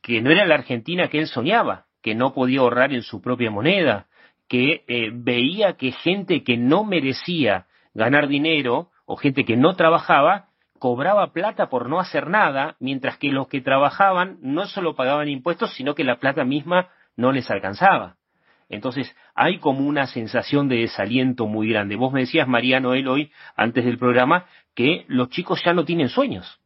que no era la Argentina que él soñaba, que no podía ahorrar en su propia moneda, que eh, veía que gente que no merecía ganar dinero o gente que no trabajaba cobraba plata por no hacer nada, mientras que los que trabajaban no solo pagaban impuestos, sino que la plata misma no les alcanzaba. Entonces, hay como una sensación de desaliento muy grande. Vos me decías, Mariano, él hoy, antes del programa, que los chicos ya no tienen sueños.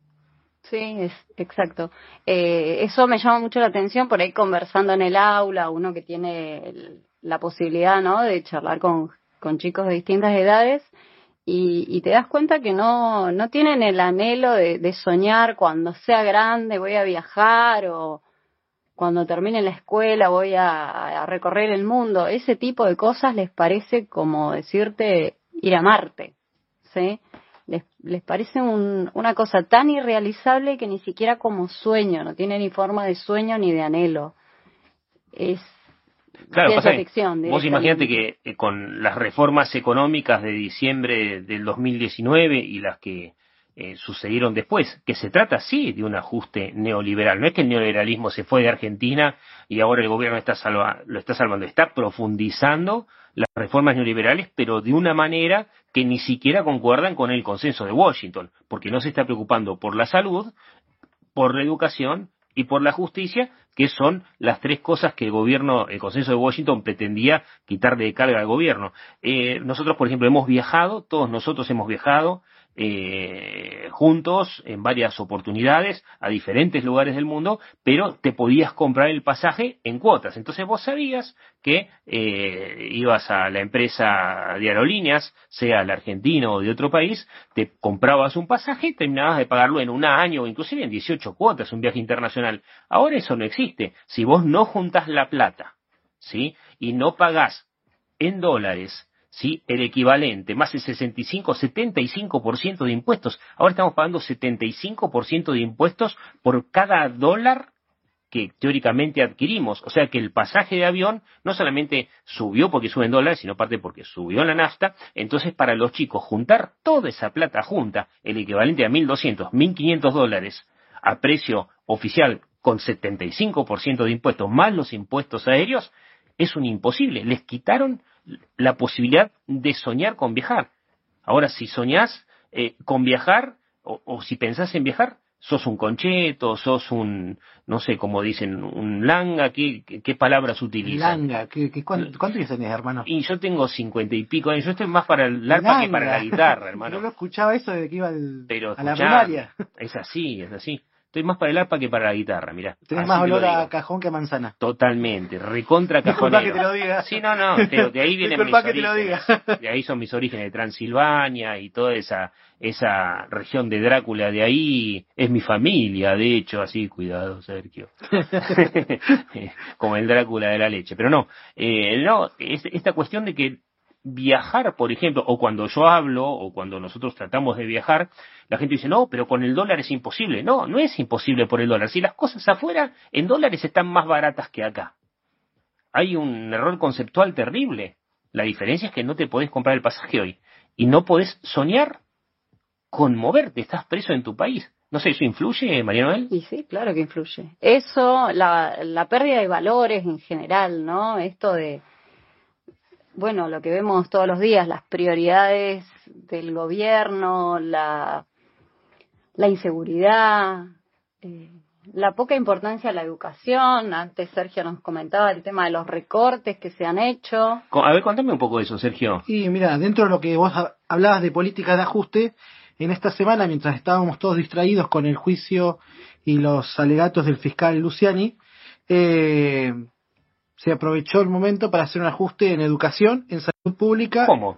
Sí, es exacto. Eh, eso me llama mucho la atención por ahí conversando en el aula, uno que tiene la posibilidad, ¿no? De charlar con, con chicos de distintas edades y, y te das cuenta que no, no tienen el anhelo de, de soñar cuando sea grande voy a viajar o cuando termine la escuela voy a, a recorrer el mundo. Ese tipo de cosas les parece como decirte ir a Marte, ¿sí? Les, les parece un- una cosa tan irrealizable que ni siquiera como sueño, no tiene ni forma de sueño ni de anhelo. Es Claro, pasa ficción. vos imagínate que eh, con las reformas económicas de diciembre del 2019 y las que eh, sucedieron después, que se trata sí de un ajuste neoliberal. No es que el neoliberalismo se fue de Argentina y ahora el gobierno está salva- lo está salvando, está profundizando las reformas neoliberales, pero de una manera que ni siquiera concuerdan con el consenso de Washington, porque no se está preocupando por la salud, por la educación y por la justicia, que son las tres cosas que el gobierno, el consenso de Washington pretendía quitarle de carga al gobierno. Eh, nosotros, por ejemplo, hemos viajado, todos nosotros hemos viajado eh, juntos en varias oportunidades a diferentes lugares del mundo, pero te podías comprar el pasaje en cuotas. Entonces vos sabías que eh, ibas a la empresa de aerolíneas, sea la argentina o de otro país, te comprabas un pasaje y terminabas de pagarlo en un año o inclusive en 18 cuotas, un viaje internacional. Ahora eso no existe. Si vos no juntás la plata, ¿sí? Y no pagás en dólares, ¿sí? El equivalente, más el 65, 75% de impuestos. Ahora estamos pagando 75% de impuestos por cada dólar que teóricamente adquirimos. O sea que el pasaje de avión no solamente subió porque sube en dólares, sino parte porque subió la nafta. Entonces, para los chicos, juntar toda esa plata junta, el equivalente a 1.200, 1.500 dólares, a precio oficial con 75% de impuestos, más los impuestos aéreos, es un imposible. Les quitaron la posibilidad de soñar con viajar. Ahora, si soñás eh, con viajar, o, o si pensás en viajar, sos un concheto, sos un, no sé cómo dicen, un langa, ¿qué, palabras utilizan? Langa, ¿qué, qué, cuánto, ¿cuánto años tenés, hermano? Y yo tengo cincuenta y pico años, yo estoy más para el arpa que para la guitarra, [laughs] Yo hermano. no escuchaba eso desde que iba al- Pero a la primaria. es así, es así. Estoy más para el arpa que para la guitarra, mira. Tenés más olor a cajón que a manzana. Totalmente, recontra cajonero. que te lo diga. Sí, no, no, de, de ahí vienen mis que te lo orígenes. De ahí son mis orígenes de Transilvania y toda esa esa región de Drácula de ahí es mi familia, de hecho, así, cuidado, Sergio. [laughs] Como el Drácula de la leche. Pero no, eh, no, es- esta cuestión de que viajar, por ejemplo, o cuando yo hablo, o cuando nosotros tratamos de viajar, la gente dice, no, pero con el dólar es imposible. No, no es imposible por el dólar. Si las cosas afuera en dólares están más baratas que acá. Hay un error conceptual terrible. La diferencia es que no te podés comprar el pasaje hoy. Y no podés soñar con moverte. Estás preso en tu país. No sé, ¿eso influye, María Noel? Y sí, claro que influye. Eso, la, la pérdida de valores en general, ¿no? Esto de, bueno, lo que vemos todos los días, las prioridades del gobierno, la, la inseguridad, eh, la poca importancia a la educación. Antes Sergio nos comentaba el tema de los recortes que se han hecho. A ver, contame un poco de eso, Sergio. Y mira, dentro de lo que vos ha- hablabas de políticas de ajuste, en esta semana, mientras estábamos todos distraídos con el juicio y los alegatos del fiscal Luciani, eh, se aprovechó el momento para hacer un ajuste en educación, en salud pública ¿Cómo?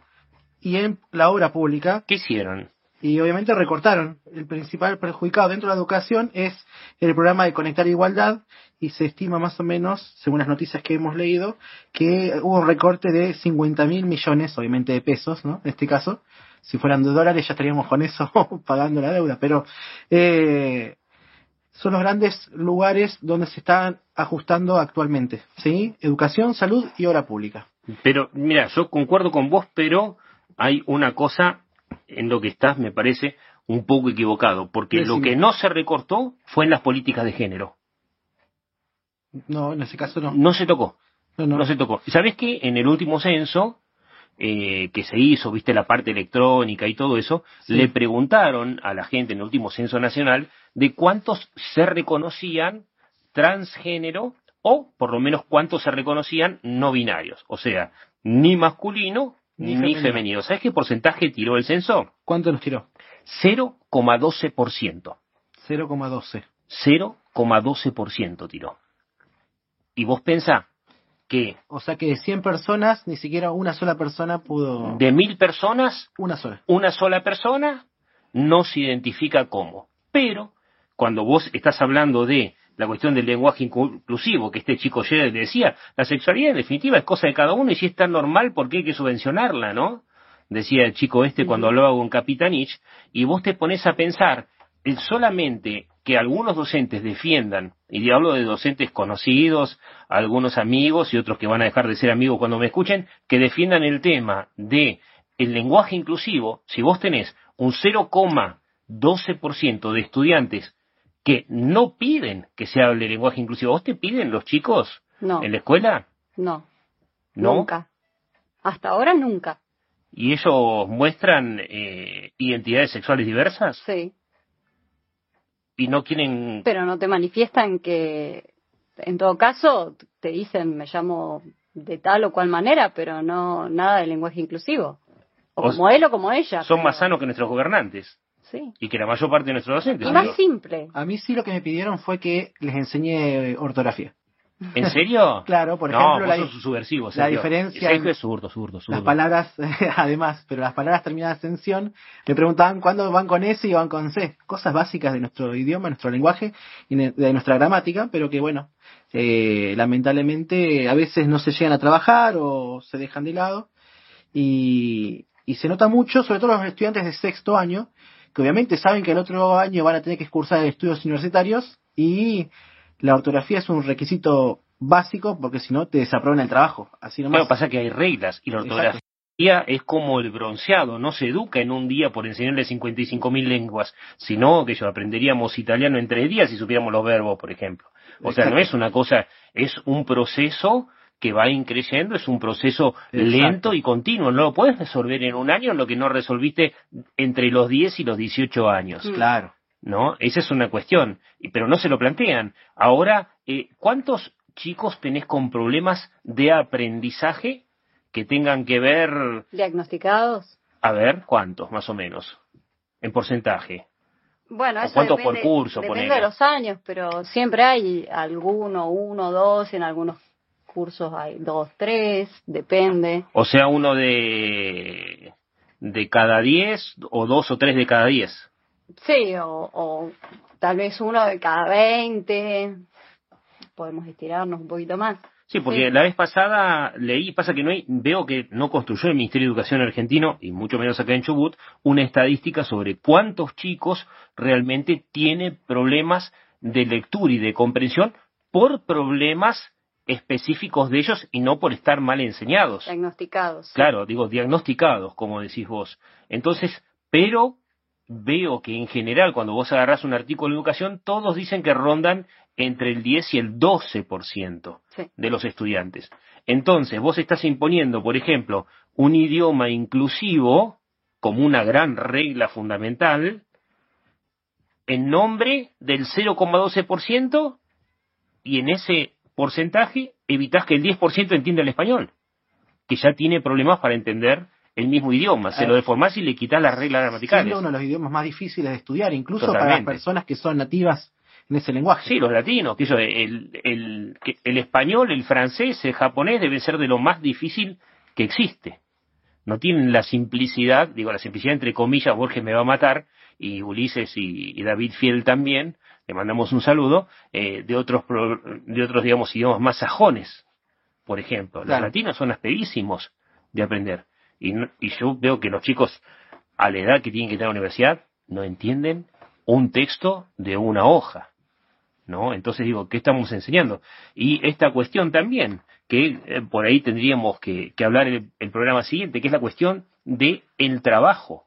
y en la obra pública. ¿Qué hicieron? Y obviamente recortaron. El principal perjudicado dentro de la educación es el programa de Conectar Igualdad y se estima más o menos, según las noticias que hemos leído, que hubo un recorte de 50 mil millones, obviamente de pesos, ¿no? En este caso, si fueran de dólares ya estaríamos con eso [laughs] pagando la deuda, pero eh, son los grandes lugares donde se están ajustando actualmente, ¿sí? Educación, salud y obra pública. Pero, mira, yo concuerdo con vos, pero hay una cosa en lo que estás, me parece, un poco equivocado, porque lo que no se recortó fue en las políticas de género. No, en ese caso no. No se tocó. No, no. No se tocó. ¿Sabés que en el último censo eh, que se hizo, viste la parte electrónica y todo eso, Sí. le preguntaron a la gente en el último censo nacional de cuántos se reconocían transgénero o por lo menos cuántos se reconocían no binarios, o sea, ni masculino Ni ni, femenino. femenino. ¿Sabes qué porcentaje tiró el censo? ¿Cuánto nos tiró? 0,12%. 0,12. 0,12% tiró. Y vos pensá que O sea que de 100 personas, ni siquiera una sola persona pudo... de mil personas, Una sola. una sola persona no se identifica como. Pero cuando vos estás hablando de la cuestión del lenguaje inclu- inclusivo, que este chico ayer le decía, la sexualidad en definitiva es cosa de cada uno y si es tan normal, ¿por qué hay que subvencionarla, no? Decía el chico este cuando hablaba con Capitanich, y vos te pones a pensar, solamente que algunos docentes defiendan, y hablo de docentes conocidos, algunos amigos y otros que van a dejar de ser amigos cuando me escuchen, que defiendan el tema de el lenguaje inclusivo, si vos tenés un 0,12% de estudiantes que no piden que se hable lenguaje inclusivo, ¿vos te piden los chicos No, en la escuela? no, ¿No? nunca. Hasta ahora nunca. ¿Y ellos muestran eh, identidades sexuales diversas? Sí. ¿Y no quieren Pero no te manifiestan que, en todo caso, te dicen me llamo de tal o cual manera, pero no nada de lenguaje inclusivo. O O como él o como ella. son pero- más sanos que nuestros gobernantes? Sí. Y que la mayor parte de nuestros docentes. Y más simple. A mí sí lo que me pidieron fue que les enseñe ortografía. ¿En serio? [laughs] Claro, por no, ejemplo, la, sos subversivo, la diferencia Sergio es zurdo, zurdo, zurdo. las palabras, [laughs] además, pero las palabras terminadas en sion, me preguntaban cuándo van con S y van con C. Cosas básicas de nuestro idioma, nuestro lenguaje y de de nuestra gramática, pero que bueno, eh, lamentablemente a veces no se llegan a trabajar o se dejan de lado. Y, y se nota mucho, sobre todo los estudiantes de sexto año, que obviamente saben que el otro año van a tener que cursar estudios universitarios y la ortografía es un requisito básico porque si no te desaprueban el trabajo. Así nomás. Claro, pasa que hay reglas y la Exacto. ortografía es como el bronceado, no se educa en un día por enseñarle 55.000 lenguas, sino que yo aprenderíamos italiano en tres días si supiéramos los verbos, por ejemplo. O sea, no es una cosa, es un proceso que va increyendo, es un proceso Exacto. lento y continuo, no lo puedes resolver en un año lo que no resolviste entre los 10 y los 18 años. Claro. ¿No? Esa es una cuestión, pero no se lo plantean. Ahora, eh, ¿cuántos chicos tenés con problemas de aprendizaje que tengan que ver, Diagnosticados. a ver, cuántos más o menos, en porcentaje? Bueno, ¿O eso cuántos depende, por curso, depende ponele? de los años, pero siempre hay alguno, uno, dos, en algunos cursos hay dos, tres, depende. O sea, uno de, de cada 10 o dos o tres de cada 10. Sí, o, o tal vez uno de cada 20. Podemos estirarnos un poquito más. Sí, porque Sí. la vez pasada leí, pasa que no hay, veo que no construyó el Ministerio de Educación argentino, y mucho menos acá en Chubut, una estadística sobre cuántos chicos realmente tienen problemas de lectura y de comprensión por problemas específicos de ellos y no por estar mal enseñados. Diagnosticados. Claro, digo, diagnosticados, como decís vos. Entonces, pero veo que en general, cuando vos agarrás un artículo de educación, todos dicen que rondan entre el 10 y el 12% Sí. de los estudiantes. Entonces, vos estás imponiendo, por ejemplo, un idioma inclusivo como una gran regla fundamental en nombre del 0,12% y en ese porcentaje evitás que el 10% entienda el español, que ya tiene problemas para entender el mismo idioma. Se Ah. lo deformás y le quitas las reglas gramaticales. Siendo uno de los idiomas más difíciles de estudiar, incluso para las personas que son nativas en ese lenguaje. Sí, los latinos, que eso, el, el, el español, el francés, el japonés deben ser de lo más difícil que existe. No tienen la simplicidad, digo la simplicidad entre comillas, Borges me va a matar, y Ulises y, y David Fiel también, le mandamos un saludo, eh, de otros, de otros, digamos, idiomas más sajones, por ejemplo. Los Claro. latinos son aspedísimos de aprender. Y, no- y yo veo que los chicos, a la edad que tienen que estar en la universidad, no entienden un texto de una hoja. ¿no? Entonces digo, ¿qué estamos enseñando? Y esta cuestión también, que eh, por ahí tendríamos que, que hablar el, el programa siguiente, que es la cuestión de el trabajo,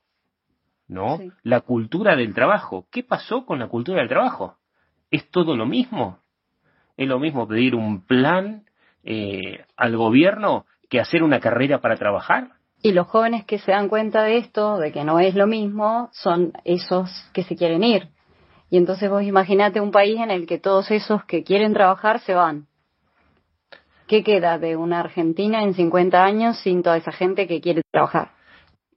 ¿no? Sí. La cultura del trabajo. ¿Qué pasó con la cultura del trabajo? ¿Es todo lo mismo? ¿Es lo mismo pedir un plan eh, al gobierno que hacer una carrera para trabajar? Y los jóvenes que se dan cuenta de esto, de que no es lo mismo, son esos que se quieren ir. Y entonces vos imaginate un país en el que todos esos que quieren trabajar se van. ¿Qué queda de una Argentina en 50 años sin toda esa gente que quiere trabajar?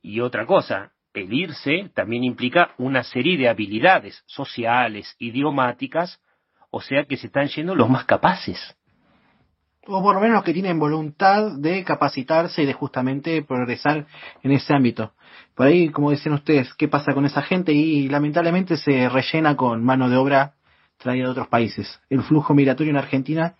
Y otra cosa, el irse también implica una serie de habilidades sociales, idiomáticas, o sea que se están yendo los más capaces. O por lo menos los que tienen voluntad de capacitarse y de justamente progresar en ese ámbito. Por ahí, como decían ustedes, ¿qué pasa con esa gente? Y lamentablemente se rellena con mano de obra traída de otros países. El flujo migratorio en Argentina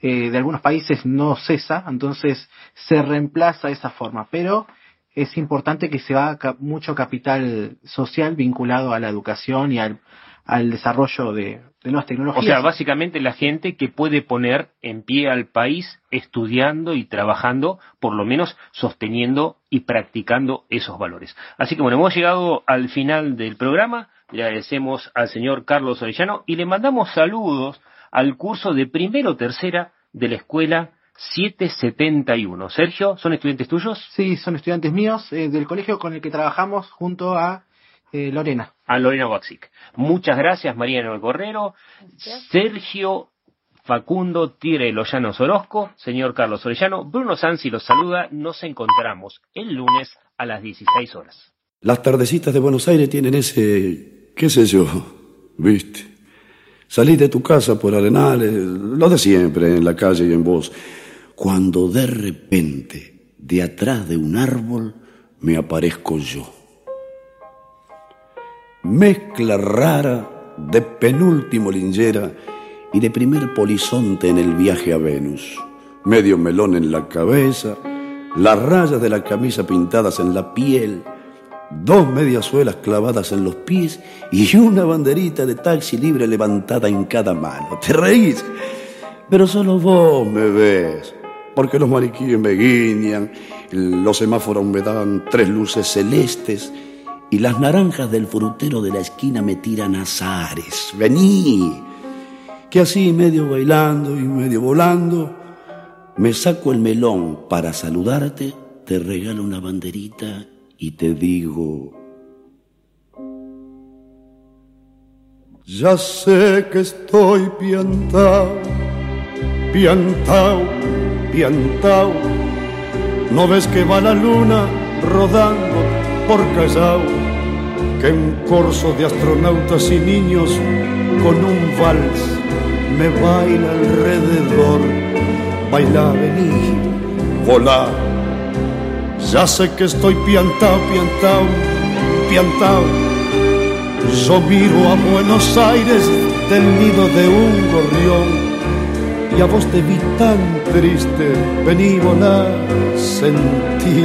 eh, de algunos países no cesa, entonces se reemplaza de esa forma. Pero es importante que se ca- mucho capital social vinculado a la educación y al, al desarrollo de, de nuevas O tecnologías. sea, básicamente la gente que puede poner en pie al país estudiando y trabajando, por lo menos sosteniendo y practicando esos valores. Así que bueno, hemos llegado al final del programa. Le agradecemos al señor Carlos Orellano y le mandamos saludos al curso de primero tercera de la escuela 771. Sergio, ¿son estudiantes tuyos? Sí, son estudiantes míos eh, del colegio con el que trabajamos junto a eh, Lorena. A Lorena Waxic. Muchas gracias, Mariano El Correro. Sergio Facundo Tire Loyanos Orozco, señor Carlos Orellano, Bruno Sansi los saluda. Nos encontramos el lunes a las 16 horas. Las tardecitas de Buenos Aires tienen ese, qué sé yo, viste. Salís de tu casa por Arenales, lo de siempre, en la calle y en vos, cuando de repente, de atrás de un árbol, me aparezco yo. Mezcla rara de penúltimo lingera y de primer polizonte en el viaje a Venus. Medio melón en la cabeza, las rayas de la camisa pintadas en la piel, dos mediasuelas clavadas en los pies y una banderita de taxi libre levantada en cada mano. ¿Te reís? Pero solo vos me ves, porque los mariquíes me guiñan, los semáforos me dan tres luces celestes y las naranjas del frutero de la esquina me tiran azares. Vení, que así medio bailando y medio volando, me saco el melón para saludarte, te regalo una banderita y te digo, Ya sé que estoy piantao, piantao, piantao. ¿No ves que va la luna rodando por Callao? Que un corso de astronautas y niños con un vals me baila alrededor. Baila, vení, volá. Ya sé que estoy piantao, piantao, piantao. Yo miro a Buenos Aires del nido de un gorrión y a vos te vi tan triste, vení volar, sentí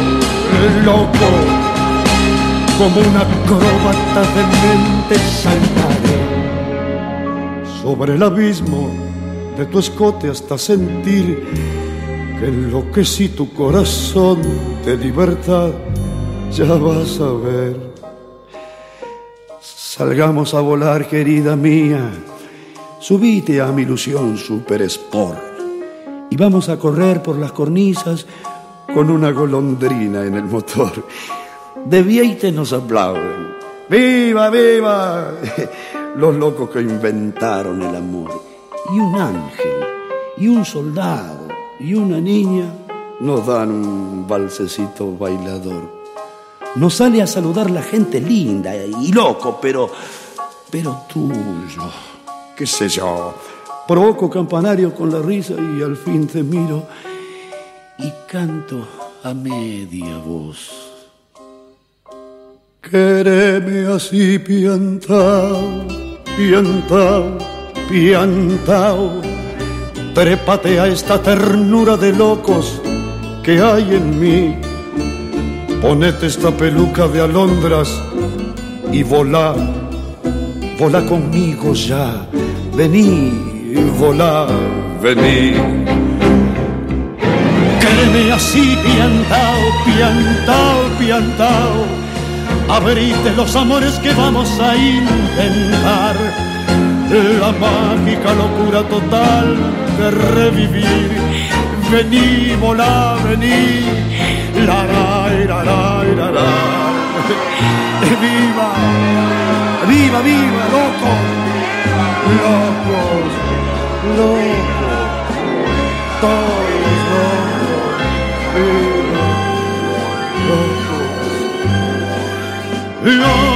loco, como una acróbata de mente saltaré sobre el abismo de tu escote hasta sentir que enloquecí tu corazón de libertad. Ya vas a ver. Salgamos a volar, querida mía. Subite a mi ilusión Super Sport y vamos a correr por las cornisas con una golondrina en el motor. De Vieite nos aplauden. ¡Viva, viva! Los locos que inventaron el amor. Y un ángel, y un soldado, y una niña nos dan un balsecito bailador. Nos sale a saludar la gente linda y loco, pero, pero tuyo, qué sé yo. Provoco campanario con la risa y al fin te miro y canto a media voz. Quereme así piantao, piantao, piantao. Trépate a esta ternura de locos que hay en mí. Ponete esta peluca de alondras y volá, volá conmigo ya. Vení, volá, vení. Quédeme así, piantao, piantao, piantao. Abrite los amores que vamos a intentar. La mágica locura total de revivir. Vení, volá, vení. La, la, la, la, la, la. [laughs] Viva, viva, viva, loco. Locos, locos. Todos Your